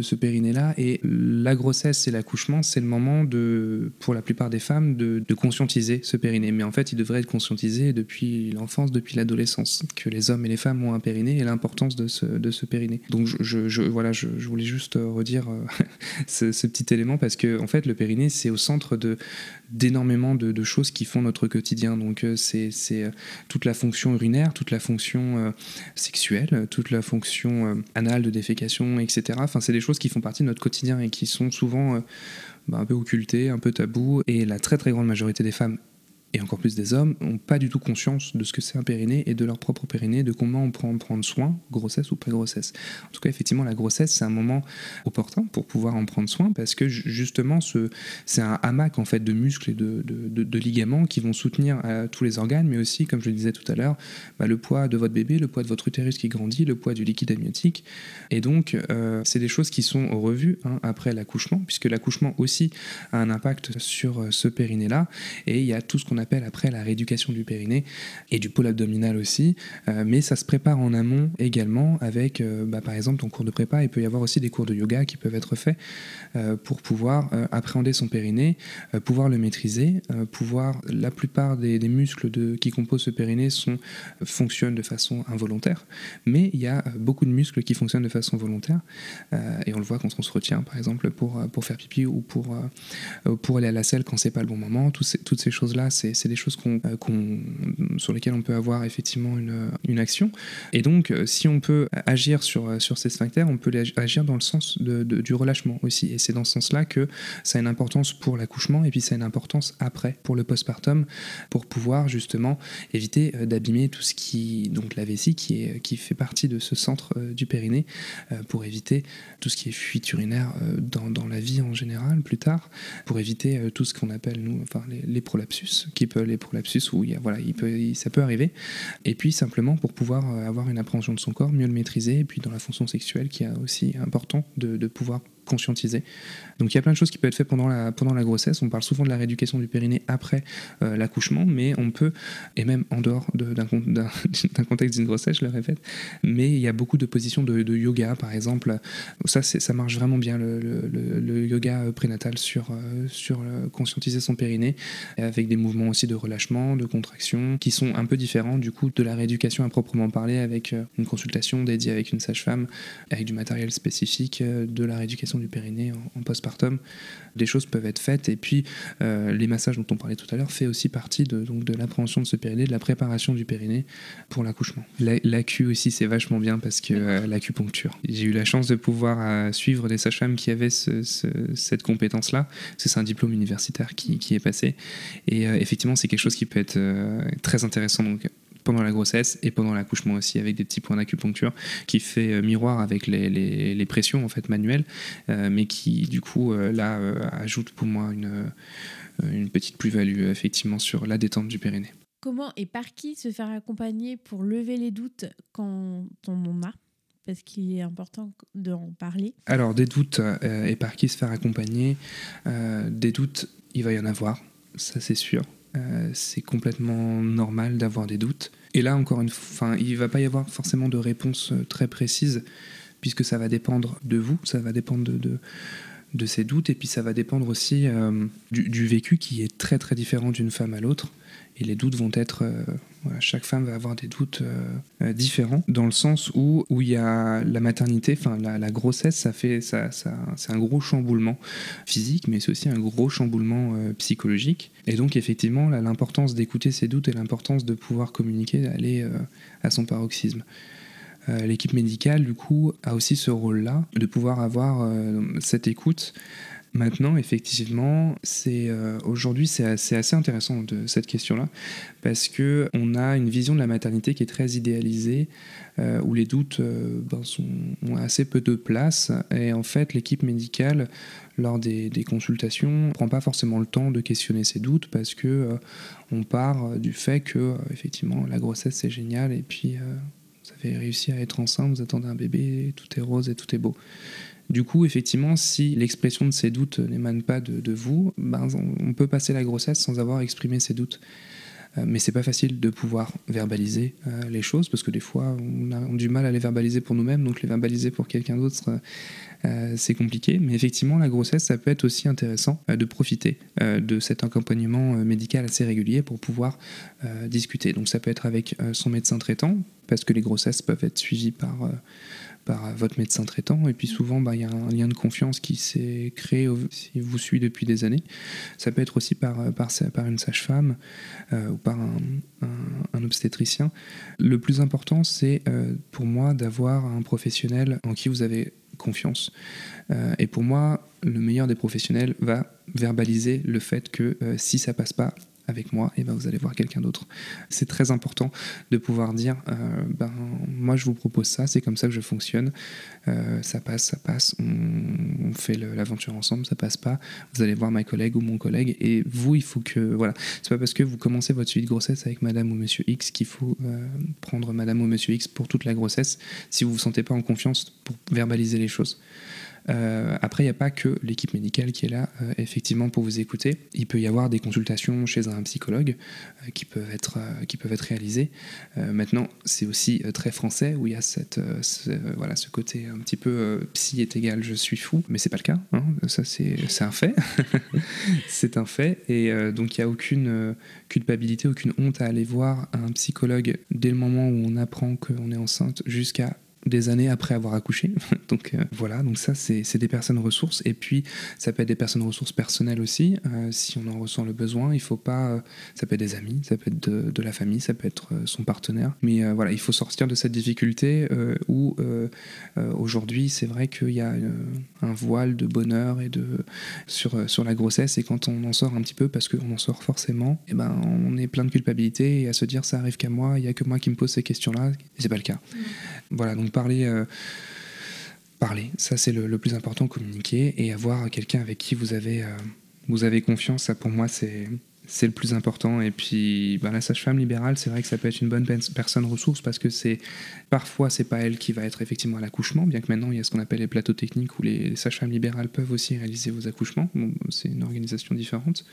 ce périnée-là. Et la grossesse et l'accouchement, c'est le moment, pour la plupart des femmes, de, conscientiser ce périnée. Mais en fait, il devrait être conscientisé depuis l'enfance, depuis l'adolescence, que les hommes et les femmes ont un périnée et l'importance de ce, de périnée. Donc je, voilà, je, voulais juste redire euh, [laughs] ce, ce, petit élément parce que en fait, le périnée, c'est au centre d'énormément de de choses qui font notre quotidien. Donc euh, c'est euh, toute la fonction urinaire, toute la fonction euh, sexuelle, toute la fonction anale de défécation, etc. Enfin, c'est des choses qui font partie de notre quotidien et qui sont souvent bah, un peu occultées, un peu tabous. Et la très très grande majorité des femmes et encore plus des hommes, n'ont pas du tout conscience de ce que c'est un périnée et de leur propre périnée, de comment on prend prendre soin, grossesse ou pré-grossesse. En tout cas, effectivement, la grossesse, c'est un moment opportun pour pouvoir en prendre soin parce que justement, c'est un hamac en fait de muscles et de, de, ligaments qui vont soutenir euh, tous les organes, mais aussi, comme je le disais tout à l'heure, bah, le poids de votre bébé, le poids de votre utérus qui grandit, le poids du liquide amniotique. Et donc, euh, c'est des choses qui sont revues hein, après l'accouchement, puisque l'accouchement aussi a un impact sur euh, ce périnée-là. Et il y a tout ce qu'on a appelle après la rééducation du périnée et du pôle abdominal aussi. Euh, mais ça se prépare en amont également avec, euh, bah, par exemple, ton cours de prépa. Il peut y avoir aussi des cours de yoga qui peuvent être faits euh, pour pouvoir appréhender son périnée, pouvoir le maîtriser, pouvoir. La plupart des, muscles qui composent ce périnée fonctionnent de façon involontaire, mais il y a beaucoup de muscles qui fonctionnent de façon volontaire. et on le voit quand on se retient, par exemple, pour, pour faire pipi ou pour, pour aller à la selle quand c'est pas le bon moment. Toutes ces choses-là, c'est c'est des choses euh, sur lesquelles on peut avoir effectivement une, action. Et donc, euh, si on peut agir sur, euh, ces sphincters, on peut agir dans le sens du relâchement aussi. Et c'est dans ce sens-là que ça a une importance pour l'accouchement et puis ça a une importance après pour le postpartum pour pouvoir justement éviter d'abîmer tout ce qui, donc la vessie qui, fait partie de ce centre du périnée pour éviter tout ce qui est fuite urinaire dans, dans la vie en général plus tard, pour éviter tout ce qu'on appelle nous, enfin les, les prolapsus qui peut les prolapsus où il y voilà, il peut, ça peut arriver. Et puis simplement pour pouvoir euh, avoir une appréhension de son corps, mieux le maîtriser, et puis dans la fonction sexuelle qui est aussi important de pouvoir conscientiser. Donc il y a plein de choses qui peuvent être faites pendant la, grossesse. On parle souvent de la rééducation du périnée après euh, l'accouchement, mais on peut, et même en dehors [laughs] d'un contexte d'une grossesse, je le répète, mais il y a beaucoup de positions de, yoga, par exemple. Ça, ça marche vraiment bien, le, yoga prénatal sur, euh, conscientiser son périnée, avec des mouvements aussi de relâchement, de contraction, qui sont un peu différents du coup de la rééducation à proprement parler, avec euh, une consultation dédiée avec une sage-femme, avec du matériel spécifique de la rééducation du périnée en, postpartum. Des choses peuvent être faites et puis euh, les massages dont on parlait tout à l'heure fait aussi partie de, donc, de l'appréhension de ce périnée, de la préparation du périnée pour l'accouchement. L'acu aussi c'est vachement bien parce que euh, l'acupuncture. J'ai eu la chance de pouvoir euh, suivre des sages-femmes qui avaient cette compétence-là. C'est un diplôme universitaire qui, qui est passé et effectivement c'est quelque chose qui peut être très intéressant. Donc pendant la grossesse et pendant l'accouchement aussi, avec des petits points d'acupuncture qui fait euh, miroir avec les, les, pressions en fait manuelles, euh, mais qui du coup euh, là ajoute pour moi une, une petite plus-value effectivement sur la détente du périnée. Comment et par qui se faire accompagner pour lever les doutes quand on en a? Parce qu'il est important d'en parler. Alors, des doutes et par qui se faire accompagner, des doutes, il va y en avoir, ça c'est sûr. Euh, c'est complètement normal d'avoir des doutes. Et là, encore une fois, il ne va pas y avoir forcément de réponse euh, très précise, puisque ça va dépendre de vous, ça va dépendre de, de, ces doutes, et puis ça va dépendre aussi euh, du, vécu qui est très très différent d'une femme à l'autre. Et les doutes vont être chaque femme va avoir des doutes euh, euh, différents dans le sens où il y a la maternité, enfin la, grossesse, ça fait ça, ça c'est un gros chamboulement physique, mais c'est aussi un gros chamboulement euh, psychologique. Et donc effectivement, l'importance d'écouter ses doutes et l'importance de pouvoir communiquer, d'aller à son paroxysme. L'équipe médicale, du coup, a aussi ce rôle-là de pouvoir avoir cette écoute Maintenant, effectivement, euh, aujourd'hui c'est assez, intéressant de cette question-là parce que on a une vision de la maternité qui est très idéalisée euh, où les doutes euh, ben, sont, ont assez peu de place et en fait l'équipe médicale lors des, consultations ne prend pas forcément le temps de questionner ces doutes parce que on part du fait que effectivement la grossesse c'est génial et puis vous avez réussi à être enceinte, vous attendez un bébé, tout est rose et tout est beau. Du coup, effectivement, si l'expression de ces doutes n'émane pas de, vous, ben, on peut passer la grossesse sans avoir exprimé ses doutes. Euh, mais c'est pas facile de pouvoir verbaliser euh, les choses parce que des fois on a, du mal à les verbaliser pour nous-mêmes, donc les verbaliser pour quelqu'un d'autre euh, c'est compliqué. Mais effectivement, la grossesse, ça peut être aussi intéressant de profiter de cet accompagnement médical assez régulier pour pouvoir discuter. Donc ça peut être avec son médecin traitant parce que les grossesses peuvent être suivies par par votre médecin traitant. Et puis souvent, bah, il y a un lien de confiance qui s'est créé si vous suit depuis des années. Ça peut être aussi par, euh, par, une sage-femme euh, ou par un, obstétricien. Le plus important, c'est euh, pour moi d'avoir un professionnel en qui vous avez confiance. et pour moi, le meilleur des professionnels va verbaliser le fait que si ça passe pas, avec moi, et ben vous allez voir quelqu'un d'autre. C'est très important de pouvoir dire, euh, ben, moi je vous propose ça, c'est comme ça que je fonctionne, euh, ça passe, ça passe, on, fait l'aventure ensemble, ça passe pas, vous allez voir ma collègue ou mon collègue, et vous, il faut que, voilà, c'est pas parce que vous commencez votre suivi de grossesse avec madame ou monsieur X qu'il faut euh, prendre madame ou monsieur X pour toute la grossesse si vous vous sentez pas en confiance pour verbaliser les choses. Euh, après, il n'y a pas que l'équipe médicale qui est là, euh, effectivement, pour vous écouter. Il peut y avoir des consultations chez un psychologue euh, qui, peuvent être, qui peuvent être réalisées. maintenant, c'est aussi très français, où il y a cette, ce, voilà, ce côté un petit peu psy est égal, je suis fou, mais c'est pas le cas. Hein. Ça, c'est un fait. [laughs] c'est un fait. Et donc, il n'y a aucune culpabilité, aucune honte à aller voir un psychologue dès le moment où on apprend qu'on est enceinte jusqu'à des années après avoir accouché. [laughs] donc euh, voilà, donc ça c'est des personnes ressources. Et puis ça peut être des personnes ressources personnelles aussi, euh, si on en ressent le besoin. Il faut pas, euh, ça peut être des amis, ça peut être de, la famille, ça peut être son partenaire. Mais voilà, il faut sortir de cette difficulté où aujourd'hui c'est vrai qu'il y a un voile de bonheur et de sur sur la grossesse et quand on en sort un petit peu parce qu'on en sort forcément, et eh ben on est plein de culpabilité et à se dire ça arrive qu'à moi, il y a que moi qui me pose ces questions-là. Et c'est pas le cas. Mmh. Voilà donc parler, euh, parler, ça c'est le, plus important, communiquer et avoir quelqu'un avec qui vous avez, euh, vous avez confiance, ça pour moi c'est c'est le plus important. Et puis, ben, la sage-femme libérale, c'est vrai que ça peut être une bonne personne ressource parce que c'est parfois c'est pas elle qui va être effectivement à l'accouchement, bien que maintenant il y a ce qu'on appelle les plateaux techniques où les, sages-femmes libérales peuvent aussi réaliser vos accouchements. c'est une organisation différente,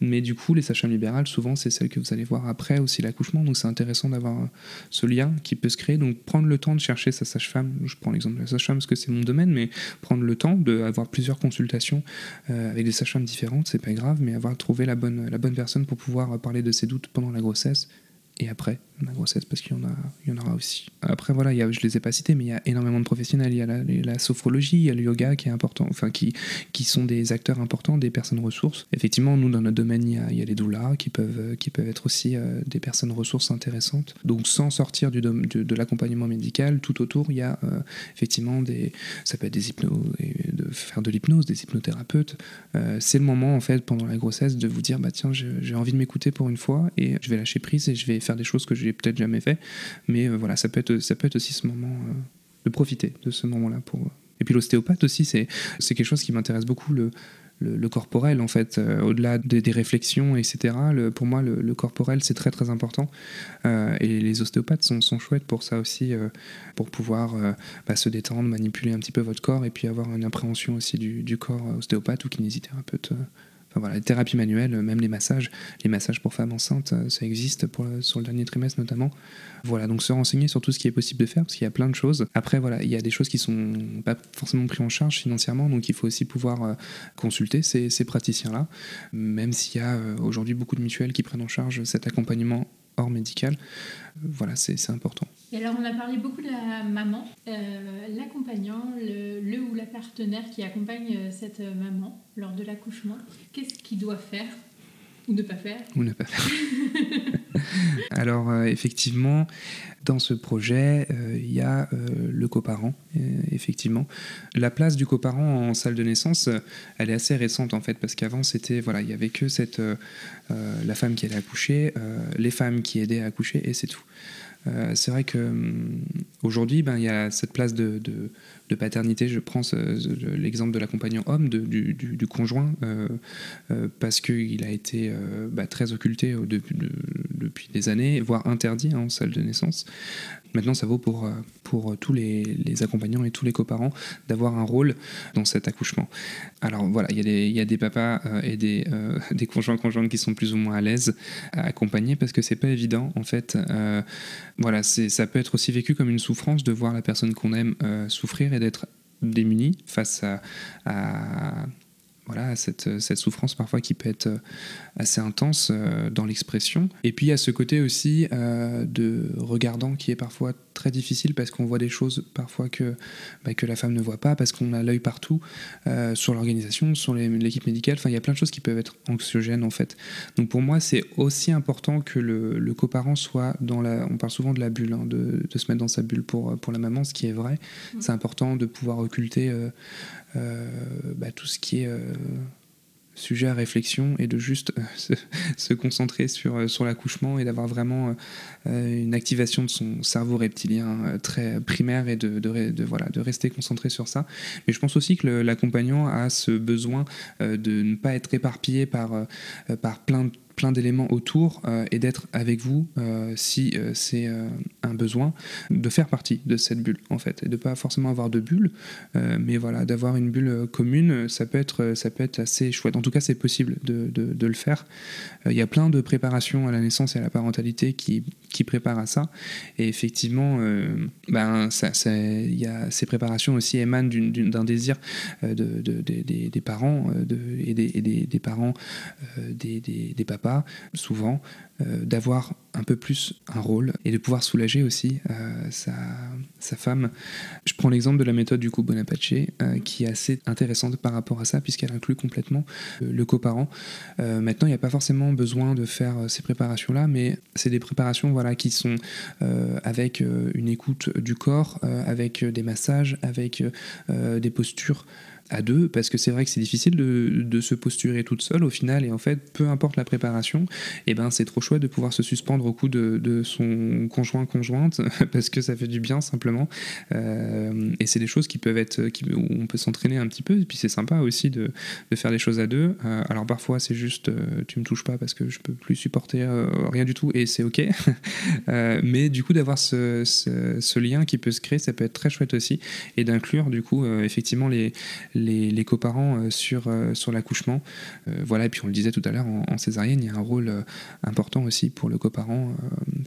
mais du coup, les sages-femmes libérales, souvent, c'est celles que vous allez voir après aussi l'accouchement. Donc, c'est intéressant d'avoir ce lien qui peut se créer. Donc, prendre le temps de chercher sa sage-femme. Je prends l'exemple de la sage-femme parce que c'est mon domaine, mais prendre le temps d'avoir plusieurs consultations euh, avec des sages-femmes différentes, c'est pas grave, mais avoir trouvé la bonne personne pour pouvoir parler de ses doutes pendant la grossesse et après la grossesse, parce qu'il y, en y en aura aussi. Après, voilà, il y a, je les ai pas cités, mais il y a énormément de professionnels. Il y a la, sophrologie, il y a le yoga qui est important, enfin, qui, qui sont des acteurs importants, des personnes ressources. Effectivement, nous, dans notre domaine, il y a, il y a les doulas qui peuvent, qui peuvent être aussi euh, des personnes ressources intéressantes. Donc, sans sortir du, de, de l'accompagnement médical, tout autour, il y a euh, effectivement des. Ça peut être des hypnos, de faire de l'hypnose, des hypnothérapeutes. Euh, c'est le moment, en fait, pendant la grossesse, de vous dire bah, tiens, j'ai envie de m'écouter pour une fois et je vais lâcher prise et je vais faire des choses que j'ai peut-être jamais fait. Mais euh, voilà, ça peut, être, ça peut être aussi ce moment euh, de profiter de ce moment-là. Pour... Euh. Et puis l'ostéopathe aussi, c'est quelque chose qui m'intéresse beaucoup. Le, le, corporel en fait, au-delà des, réflexions, etc. Pour moi, le, corporel c'est très très important et les ostéopathes sont, sont, chouettes pour ça aussi, pour pouvoir bah, se détendre, manipuler un petit peu votre corps et puis avoir une appréhension aussi du, du corps ostéopathe ou kinésithérapeute voilà, les thérapies manuelles, même les massages, les massages pour femmes enceintes, euh, ça existe pour, sur le dernier trimestre notamment. Voilà, donc se renseigner sur tout ce qui est possible de faire, parce qu'il y a plein de choses. Après, voilà, il y a des choses qui sont pas forcément prises en charge financièrement, donc il faut aussi pouvoir euh, consulter ces, ces praticiens-là, même s'il y a euh, aujourd'hui beaucoup de mutuelles qui prennent en charge cet accompagnement hors médical. Voilà, c'est important. Et alors, on a parlé beaucoup de la maman, euh, l'accompagnant, le, ou la partenaire qui accompagne euh, cette maman lors de l'accouchement. Qu'est-ce qu'il doit faire ou ne pas faire Ou ne pas faire. [laughs] alors, euh, effectivement, dans ce projet, il y a le coparent, effectivement. La place du coparent en salle de naissance, elle est assez récente en fait, parce qu'avant c'était voilà, il y avait que cette la femme qui allait accoucher, les femmes qui aidaient à accoucher et c'est tout. Euh, c'est vrai qu'aujourd'hui, hum, ben, il y a cette place de, paternité. Je prends l'exemple de l'accompagnant homme, du, conjoint, euh, euh, parce qu'il a été bah, très occulté depuis, depuis des années, voire interdit hein, en salle de naissance. Maintenant, ça vaut pour, pour tous les, accompagnants et tous les coparents d'avoir un rôle dans cet accouchement. Alors voilà, il y, a des papas et des, [laughs] des conjoints conjointes qui sont plus ou moins à l'aise à accompagner parce que c'est pas évident en fait. voilà, ça peut être aussi vécu comme une souffrance de voir la personne qu'on aime souffrir et d'être démunis face à, voilà, cette, cette, souffrance parfois qui peut être assez intense euh, dans l'expression. Et puis il y a ce côté aussi euh, de regardant qui est parfois très difficile parce qu'on voit des choses parfois que, bah, que la femme ne voit pas, parce qu'on a l'œil partout euh, sur l'organisation, sur l'équipe médicale. Enfin, il y a plein de choses qui peuvent être anxiogènes en fait. Donc pour moi, c'est aussi important que le, le, coparent soit dans la. On parle souvent de la bulle, hein, de, de, se mettre dans sa bulle pour, pour la maman, ce qui est vrai. Mmh. C'est important de pouvoir occulter euh, bah, tout ce qui est sujet à réflexion et de juste euh, [laughs] se, concentrer sur, euh, sur l'accouchement et d'avoir vraiment euh, une activation de son cerveau reptilien très primaire et de, de, voilà, de rester concentré sur ça. Mais je pense aussi que l'accompagnant a ce besoin de ne pas être éparpillé par, par plein de d'éléments autour euh, et d'être avec vous euh, si euh, c'est un besoin, de faire partie de cette bulle en fait, et de pas forcément avoir de bulle, mais voilà, d'avoir une bulle commune, ça peut être, ça peut être assez chouette. En tout cas, c'est possible de, de, le faire. Il y a plein de préparations à la naissance et à la parentalité qui, qui préparent à ça, et effectivement, ben, ça, ça, y a, ces préparations aussi émanent d'un désir de, des, parents et, des, et des, parents, des, des papas souvent, euh, d'avoir un peu plus un rôle et de pouvoir soulager aussi euh, sa, femme. Je prends l'exemple de la méthode du coup Bonaparte, euh, qui est assez intéressante par rapport à ça, puisqu'elle inclut complètement le coparent. maintenant, il n'y a pas forcément besoin de faire ces préparations-là, mais c'est des préparations voilà, qui sont avec une écoute du corps, avec des massages, avec des postures à deux, parce que c'est vrai que c'est difficile de, de, se posturer toute seule au final, et en fait, peu importe la préparation, eh ben c'est trop chouette de pouvoir se suspendre au cou de, de son conjoint conjointe, [laughs] parce que ça fait du bien simplement, euh, et c'est des choses qui peuvent être, qui, où on peut s'entraîner un petit peu, et puis c'est sympa aussi de, de, faire des choses à deux. Euh, alors parfois c'est juste, euh, tu me touches pas parce que je peux plus supporter rien du tout, et c'est ok, [laughs] mais du coup d'avoir ce, ce, ce, lien qui peut se créer, ça peut être très chouette aussi, et d'inclure du coup effectivement les les, coparents euh, sur, euh, sur l'accouchement. Euh, voilà, et puis on le disait tout à l'heure, en, césarienne, il y a un rôle important aussi pour le coparent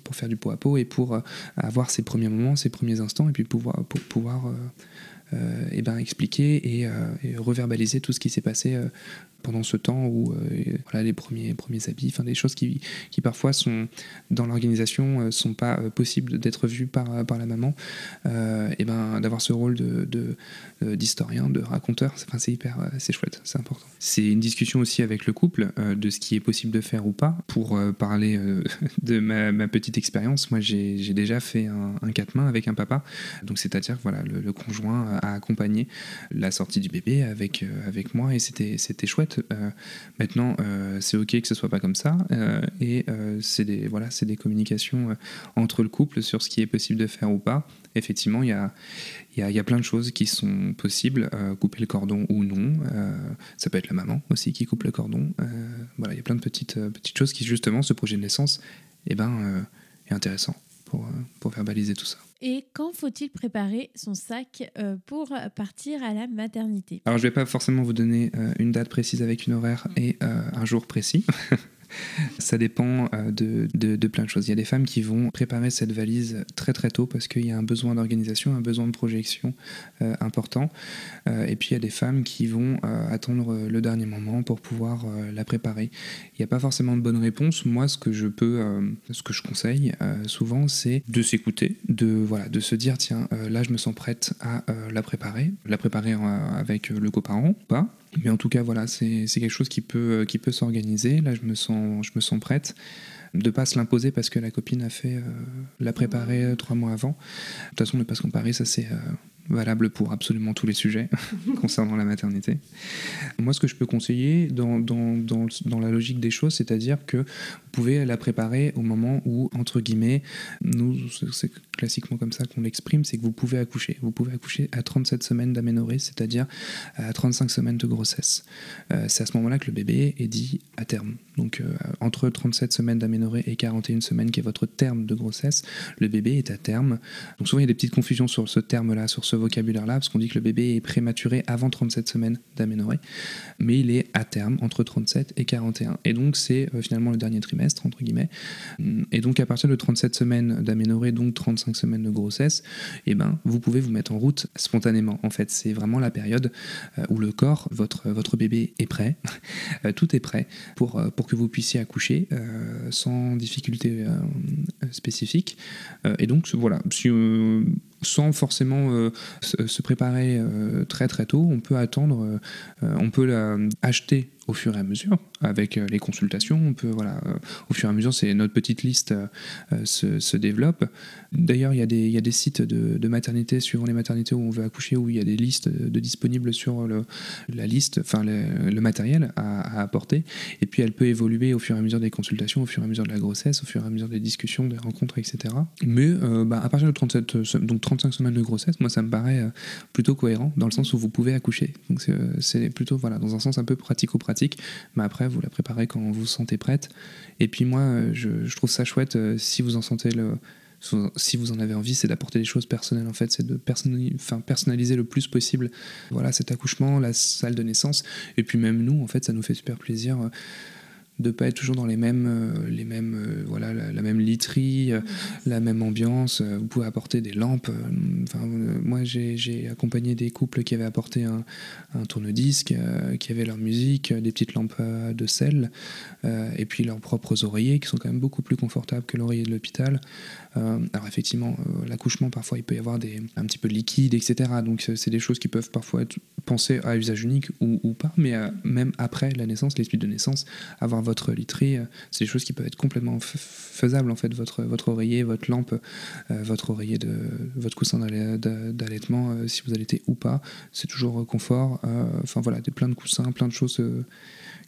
pour faire du pot à pot et pour avoir ses premiers moments, ses premiers instants, et puis pouvoir, pouvoir et ben, expliquer et, et, reverbaliser tout ce qui s'est passé pendant ce temps où euh, voilà, les premiers, premiers habits, enfin des choses qui, qui parfois sont dans l'organisation euh, sont pas euh, possibles d'être vues par, par la maman, et ben d'avoir ce rôle de, d'historien, de, raconteur, c'est hyper, c'est chouette, c'est important. C'est une discussion aussi avec le couple de ce qui est possible de faire ou pas. Pour parler [laughs] de ma, petite expérience, moi j'ai, déjà fait un, un quatre mains avec un papa, donc c'est-à-dire voilà le, conjoint a accompagné la sortie du bébé avec, avec moi et c'était chouette euh, maintenant, euh, c'est ok que ce soit pas comme ça, euh, et c'est des voilà, c'est des communications entre le couple sur ce qui est possible de faire ou pas. Effectivement, il y a y, y a, plein de choses qui sont possibles, couper le cordon ou non. ça peut être la maman aussi qui coupe le cordon. voilà, il y a plein de petites, petites choses qui, justement, ce projet de naissance, eh ben, est intéressant pour, pour verbaliser tout ça. Et quand faut-il préparer son sac euh, pour partir à la maternité? Alors je ne vais pas forcément vous donner euh, une date précise avec une horaire et euh, un jour précis. [laughs] Ça dépend euh, de, de, plein de choses. Il y a des femmes qui vont préparer cette valise très très tôt parce qu'il y a un besoin d'organisation, un besoin de projection euh, important. Euh, et puis il y a des femmes qui vont attendre le dernier moment pour pouvoir la préparer. Il n'y a pas forcément de bonne réponse. Moi, ce que je peux, ce que je conseille souvent, c'est de s'écouter, de voilà, de se dire tiens, là je me sens prête à la préparer, la préparer avec le coparent, pas mais en tout cas, voilà, c'est quelque chose qui peut, qui peut s'organiser. Là, je me sens, je me sens prête de pas se l'imposer parce que la copine a fait euh, l'a préparé euh, trois mois avant. De toute façon, ne pas se comparer, ça c'est euh, valable pour absolument tous les sujets [laughs] concernant la maternité. Moi, ce que je peux conseiller dans, dans, dans, dans la logique des choses, c'est-à-dire que vous pouvez la préparer au moment où, entre guillemets, nous, c'est classiquement comme ça qu'on l'exprime, c'est que vous pouvez accoucher. Vous pouvez accoucher à 37 semaines d'aménorrhée, c'est-à-dire à 35 semaines de grossesse. Euh, c'est à ce moment-là que le bébé est dit à terme. Donc, euh, entre 37 semaines d'aménorrhée et 41 semaines, qui est votre terme de grossesse, le bébé est à terme. Donc, souvent, il y a des petites confusions sur ce terme-là, sur ce vocabulaire-là, parce qu'on dit que le bébé est prématuré avant 37 semaines d'aménorrhée, mais il est à terme entre 37 et 41. Et donc, c'est euh, finalement le dernier trimestre, entre guillemets. Et donc, à partir de 37 semaines d'aménorrhée, donc 35 semaines de grossesse, eh ben, vous pouvez vous mettre en route spontanément. En fait, c'est vraiment la période euh, où le corps, votre, votre bébé est prêt, [laughs] euh, tout est prêt pour, pour que vous puissiez accoucher sans difficulté spécifique. et donc, voilà, sans forcément euh, se, préparer euh, très très tôt, on peut attendre, euh, on peut acheter au fur et à mesure avec les consultations. On peut, voilà, au fur et à mesure, c'est notre petite liste se, se, développe. D'ailleurs, il y, a des, sites de, maternité, suivant les maternités où on veut accoucher, où il y a des listes de disponibles sur la liste, enfin le, matériel à, apporter. Et puis, elle peut évoluer au fur et à mesure des consultations, au fur et à mesure de la grossesse, au fur et à mesure des discussions, des rencontres, etc. Mais bah, à partir de 37, donc 35 semaines de grossesse, moi ça me paraît euh, plutôt cohérent dans le sens où vous pouvez accoucher. Donc c'est euh, plutôt voilà, dans un sens un peu pratico-pratique, mais après vous la préparez quand vous vous sentez prête. Et puis moi euh, je, trouve ça chouette si vous en sentez le si vous en avez envie, c'est d'apporter des choses personnelles en fait, c'est de personnaliser, personnaliser le plus possible voilà cet accouchement, la salle de naissance, et puis même nous en fait ça nous fait super plaisir de pas être toujours dans les mêmes, euh, les mêmes euh, voilà, la, même literie, euh, la même ambiance. vous pouvez apporter des lampes. Enfin, moi, j'ai accompagné des couples qui avaient apporté un, un tourne-disque, qui avaient leur musique, des petites lampes de sel, et puis leurs propres oreillers qui sont quand même beaucoup plus confortables que l'oreiller de l'hôpital. alors effectivement, l'accouchement, parfois, il peut y avoir des, un petit peu de liquide, etc. Donc c'est des choses qui peuvent parfois être pensées à usage unique ou, ou pas, mais même après la naissance, les suites de naissance, avoir votre literie, euh, c'est des choses qui peuvent être complètement faisables en fait. Votre, votre oreiller, votre lampe, euh, votre oreiller de votre coussin d'allaitement, euh, si vous allaitez ou pas, c'est toujours confort. Enfin voilà, des plein de coussins, plein de choses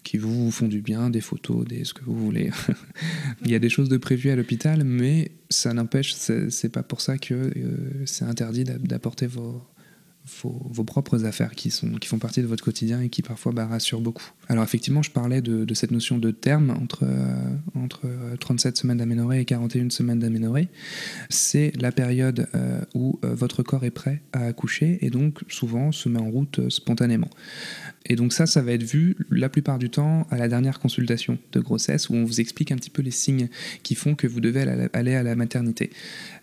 qui vous, font du bien, des photos, des ce que vous voulez. [laughs] Il y a des choses de prévues à l'hôpital, mais ça n'empêche, c'est pas pour ça que c'est interdit d'apporter vos, vos, propres affaires qui, sont, qui font partie de votre quotidien et qui parfois bah, rassurent beaucoup. Alors effectivement, je parlais de, cette notion de terme entre, euh, entre 37 euh, semaines d'aménorrhée et 41 semaines d'aménorrhée. C'est la période euh, où votre corps est prêt à accoucher et donc souvent se met en route spontanément. Et donc ça, ça va être vu la plupart du temps à la dernière consultation de grossesse où on vous explique un petit peu les signes qui font que vous devez aller à la maternité.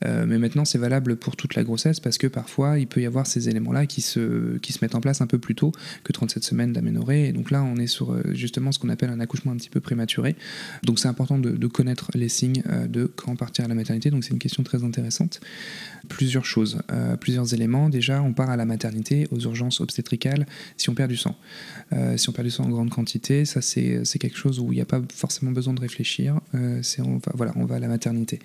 mais maintenant, c'est valable pour toute la grossesse parce que parfois, il peut y avoir ces éléments-là qui se, qui se mettent en place un peu plus tôt que 37 semaines d'aménorrhée. Et donc là, on est sur euh, justement ce qu'on appelle un accouchement un petit peu prématuré. Donc c'est important de, connaître les signes euh, de quand partir à la maternité. Donc c'est une question très intéressante. Plusieurs choses, euh, plusieurs éléments. Déjà, on part à la maternité, aux urgences obstétricales, si on perd du sang. si on perd du sang en grande quantité, ça c'est quelque chose où il n'y a pas forcément besoin de réfléchir. c'est on voilà, on va à la maternité.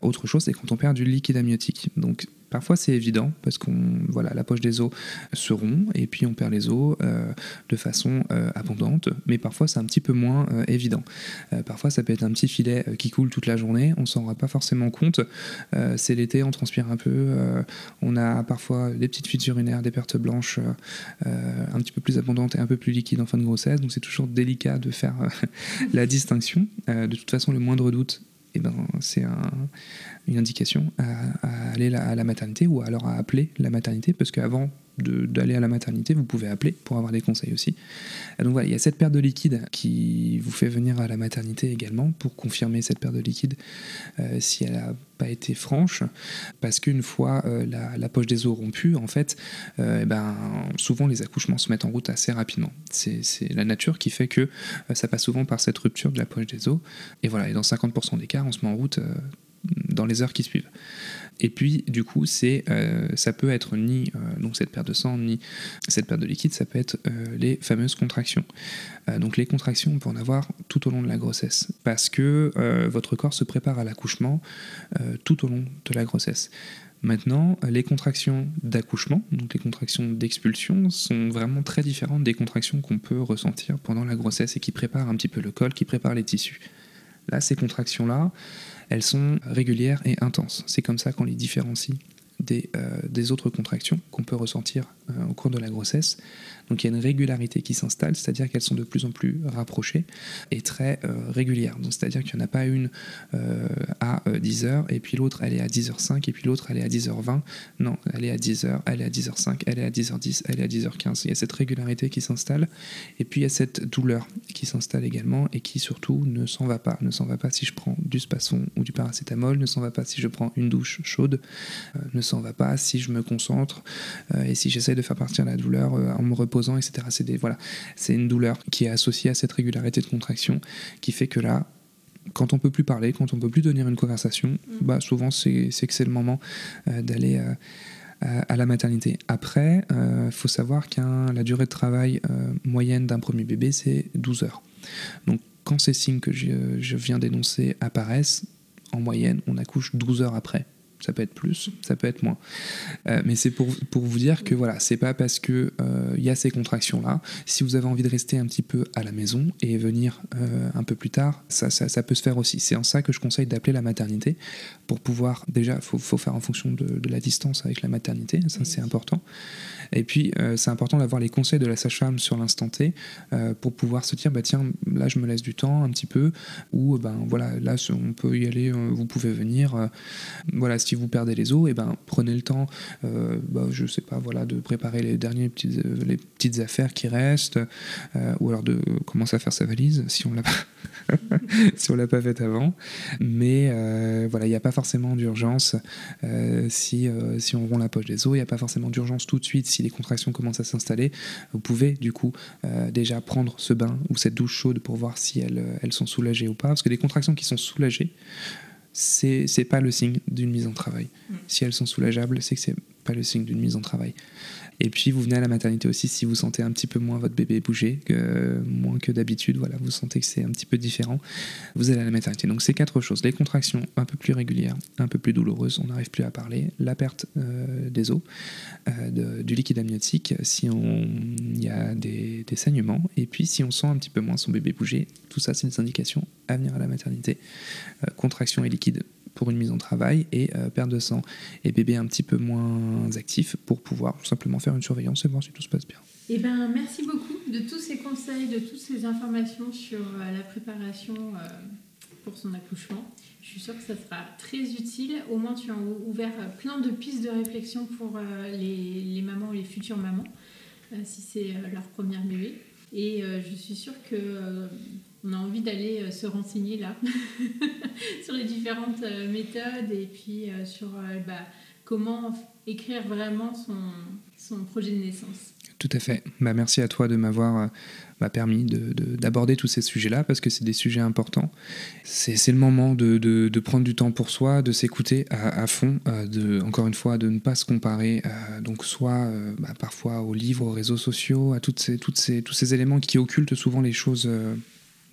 Autre chose, c'est quand on perd du liquide amniotique. Donc Parfois c'est évident parce qu'on voilà la poche des os se rompt et puis on perd les os euh, de façon euh, abondante, mais parfois c'est un petit peu moins euh, évident. parfois ça peut être un petit filet qui coule toute la journée, on s'en rend pas forcément compte. c'est l'été, on transpire un peu, on a parfois des petites fuites urinaires, des pertes blanches un petit peu plus abondantes et un peu plus liquides en fin de grossesse, donc c'est toujours délicat de faire [laughs] la distinction. de toute façon, le moindre doute eh ben, c'est une indication à, aller à la maternité ou alors à appeler la maternité, parce qu'avant d'aller à la maternité, vous pouvez appeler pour avoir des conseils aussi. donc voilà, il y a cette perte de liquide qui vous fait venir à la maternité également pour confirmer cette perte de liquide euh, si elle n'a pas été franche, parce qu'une fois euh, la, poche des os rompue, en fait, euh, eh ben, souvent les accouchements se mettent en route assez rapidement. C'est la nature qui fait que ça passe souvent par cette rupture de la poche des os. Et voilà, et dans 50% des cas, on se met en route dans les heures qui suivent. Et puis, du coup, c'est, euh, ça peut être ni euh, donc cette perte de sang, ni cette perte de liquide, ça peut être euh, les fameuses contractions. donc, les contractions, on peut en avoir tout au long de la grossesse, parce que votre corps se prépare à l'accouchement tout au long de la grossesse. Maintenant, les contractions d'accouchement, donc les contractions d'expulsion, sont vraiment très différentes des contractions qu'on peut ressentir pendant la grossesse et qui préparent un petit peu le col, qui préparent les tissus. Là, ces contractions-là, elles sont régulières et intenses. C'est comme ça qu'on les différencie des, euh, autres contractions qu'on peut ressentir euh, au cours de la grossesse. Donc il y a une régularité qui s'installe, c'est-à-dire qu'elles sont de plus en plus rapprochées et très euh, régulières. Donc c'est-à-dire qu'il n'y en a pas une à 10h et puis l'autre elle est à 10h05 et puis l'autre elle est à 10h20. Non, elle est à 10h, elle est à 10h05, elle est à 10h10, elle est à 10h15. Il y a cette régularité qui s'installe et puis il y a cette douleur qui s'installe également et qui surtout ne s'en va pas. Ne s'en va pas si je prends du spasson ou du paracétamol, ne s'en va pas si je prends une douche chaude, ne s'en va pas si je me concentre et si j'essaie de faire partir la douleur euh, en me reposant, etc. C'est voilà, c'est une douleur qui est associée à cette régularité de contraction qui fait que là, quand on peut plus parler, quand on peut plus tenir une conversation, mm. bah souvent c'est que c'est le moment euh, d'aller euh, à la maternité. Après, il faut savoir que la durée de travail moyenne d'un premier bébé, c'est 12 heures. Donc quand ces signes que je, je viens d'énoncer apparaissent, en moyenne, on accouche 12 heures après ça peut être plus, ça peut être moins. Euh, mais c'est pour, vous dire que voilà, c'est pas parce que il euh, y a ces contractions là. Si vous avez envie de rester un petit peu à la maison et venir euh, un peu plus tard, ça, peut se faire aussi. C'est en ça que je conseille d'appeler la maternité pour pouvoir déjà, faut, faut faire en fonction de, de, la distance avec la maternité, ça c'est important. Et puis c'est important d'avoir les conseils de la sage-femme sur l'instant T pour pouvoir se dire bah tiens là je me laisse du temps un petit peu ou ben voilà là on peut y aller, vous pouvez venir. voilà si vous perdez les os, et ben, prenez le temps, euh, bah, je sais pas, voilà, de préparer les dernières petites, euh, les petites affaires qui restent, euh, ou alors de commencer à faire sa valise si on l'a pas, [laughs] si on l'a pas fait avant. Mais voilà, il n'y a pas forcément d'urgence si, si on rompt la poche des os, il n'y a pas forcément d'urgence tout de suite si les contractions commencent à s'installer. Vous pouvez du coup déjà prendre ce bain ou cette douche chaude pour voir si elles, elles sont soulagées ou pas, parce que des contractions qui sont soulagées, c'est n'est pas le signe d'une mise en travail. Mm. Si elles sont soulageables, c'est que c'est pas le signe d'une mise en travail. Et puis vous venez à la maternité aussi si vous sentez un petit peu moins votre bébé bouger, moins que d'habitude, voilà, vous sentez que c'est un petit peu différent, vous allez à la maternité. Donc c'est quatre choses, les contractions un peu plus régulières, un peu plus douloureuses, on n'arrive plus à parler, la perte euh, des os, euh, du liquide amniotique, si il y a des, des, saignements, et puis si on sent un petit peu moins son bébé bouger, tout ça c'est des indications à venir à la maternité. Euh, contraction et liquide pour une mise en travail et euh, perte de sang et bébé un petit peu moins actif pour pouvoir simplement faire une surveillance et voir si tout se passe bien. Eh ben, merci beaucoup de tous ces conseils, de toutes ces informations sur euh, la préparation euh, pour son accouchement. Je suis sûre que ça sera très utile. Au moins, tu as ouvert plein de pistes de réflexion pour les, mamans et les futures mamans, si c'est leur premier bébé. Et je suis sûre que on a envie d'aller euh, se renseigner là [laughs] sur les différentes euh, méthodes et puis euh, sur bah, comment écrire vraiment son, son, projet de naissance. Tout à fait. Bah, merci à toi de m'avoir bah, permis d'aborder de, tous ces sujets-là parce que c'est des sujets importants. C'est le moment de, de, prendre du temps pour soi, de s'écouter à, fond, de, encore une fois, de ne pas se comparer, donc soit bah, parfois aux livres, aux réseaux sociaux, à toutes ces, toutes ces, tous ces éléments qui occultent souvent les choses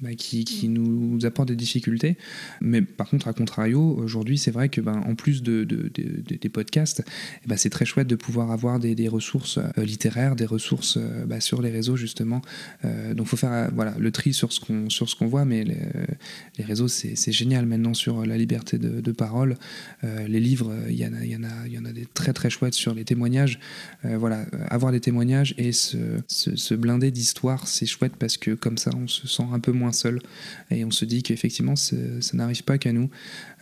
bah, qui, nous apporte des difficultés. Mais par contre, à contrario, aujourd'hui, c'est vrai que ben, en plus de, de, des podcasts, eh ben, c'est très chouette de pouvoir avoir des, ressources euh, littéraires, des ressources euh, bah, sur les réseaux, justement. Euh, donc, faut faire voilà, le tri sur ce qu'on qu'on voit, mais les, réseaux, c'est génial maintenant sur la liberté de, parole. les livres, il y, en a, y, y en a des très très chouettes sur les témoignages. voilà, avoir des témoignages et se, se, se blinder d'histoire, c'est chouette parce que comme ça, on se sent un peu moins seul. Et on se dit qu'effectivement, ça n'arrive pas qu'à nous.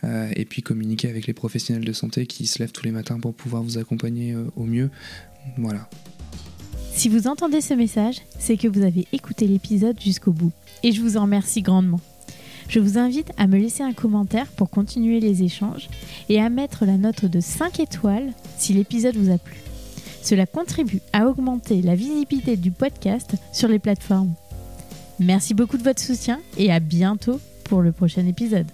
Euh, et puis communiquer avec les professionnels de santé qui se lèvent tous les matins pour pouvoir vous accompagner euh, au mieux. Voilà. Si vous entendez ce message, c'est que vous avez écouté l'épisode jusqu'au bout. Et je vous en remercie grandement. Je vous invite à me laisser un commentaire pour continuer les échanges et à mettre la note de 5 étoiles si l'épisode vous a plu. Cela contribue à augmenter la visibilité du podcast sur les plateformes. Merci beaucoup de votre soutien et à bientôt pour le prochain épisode.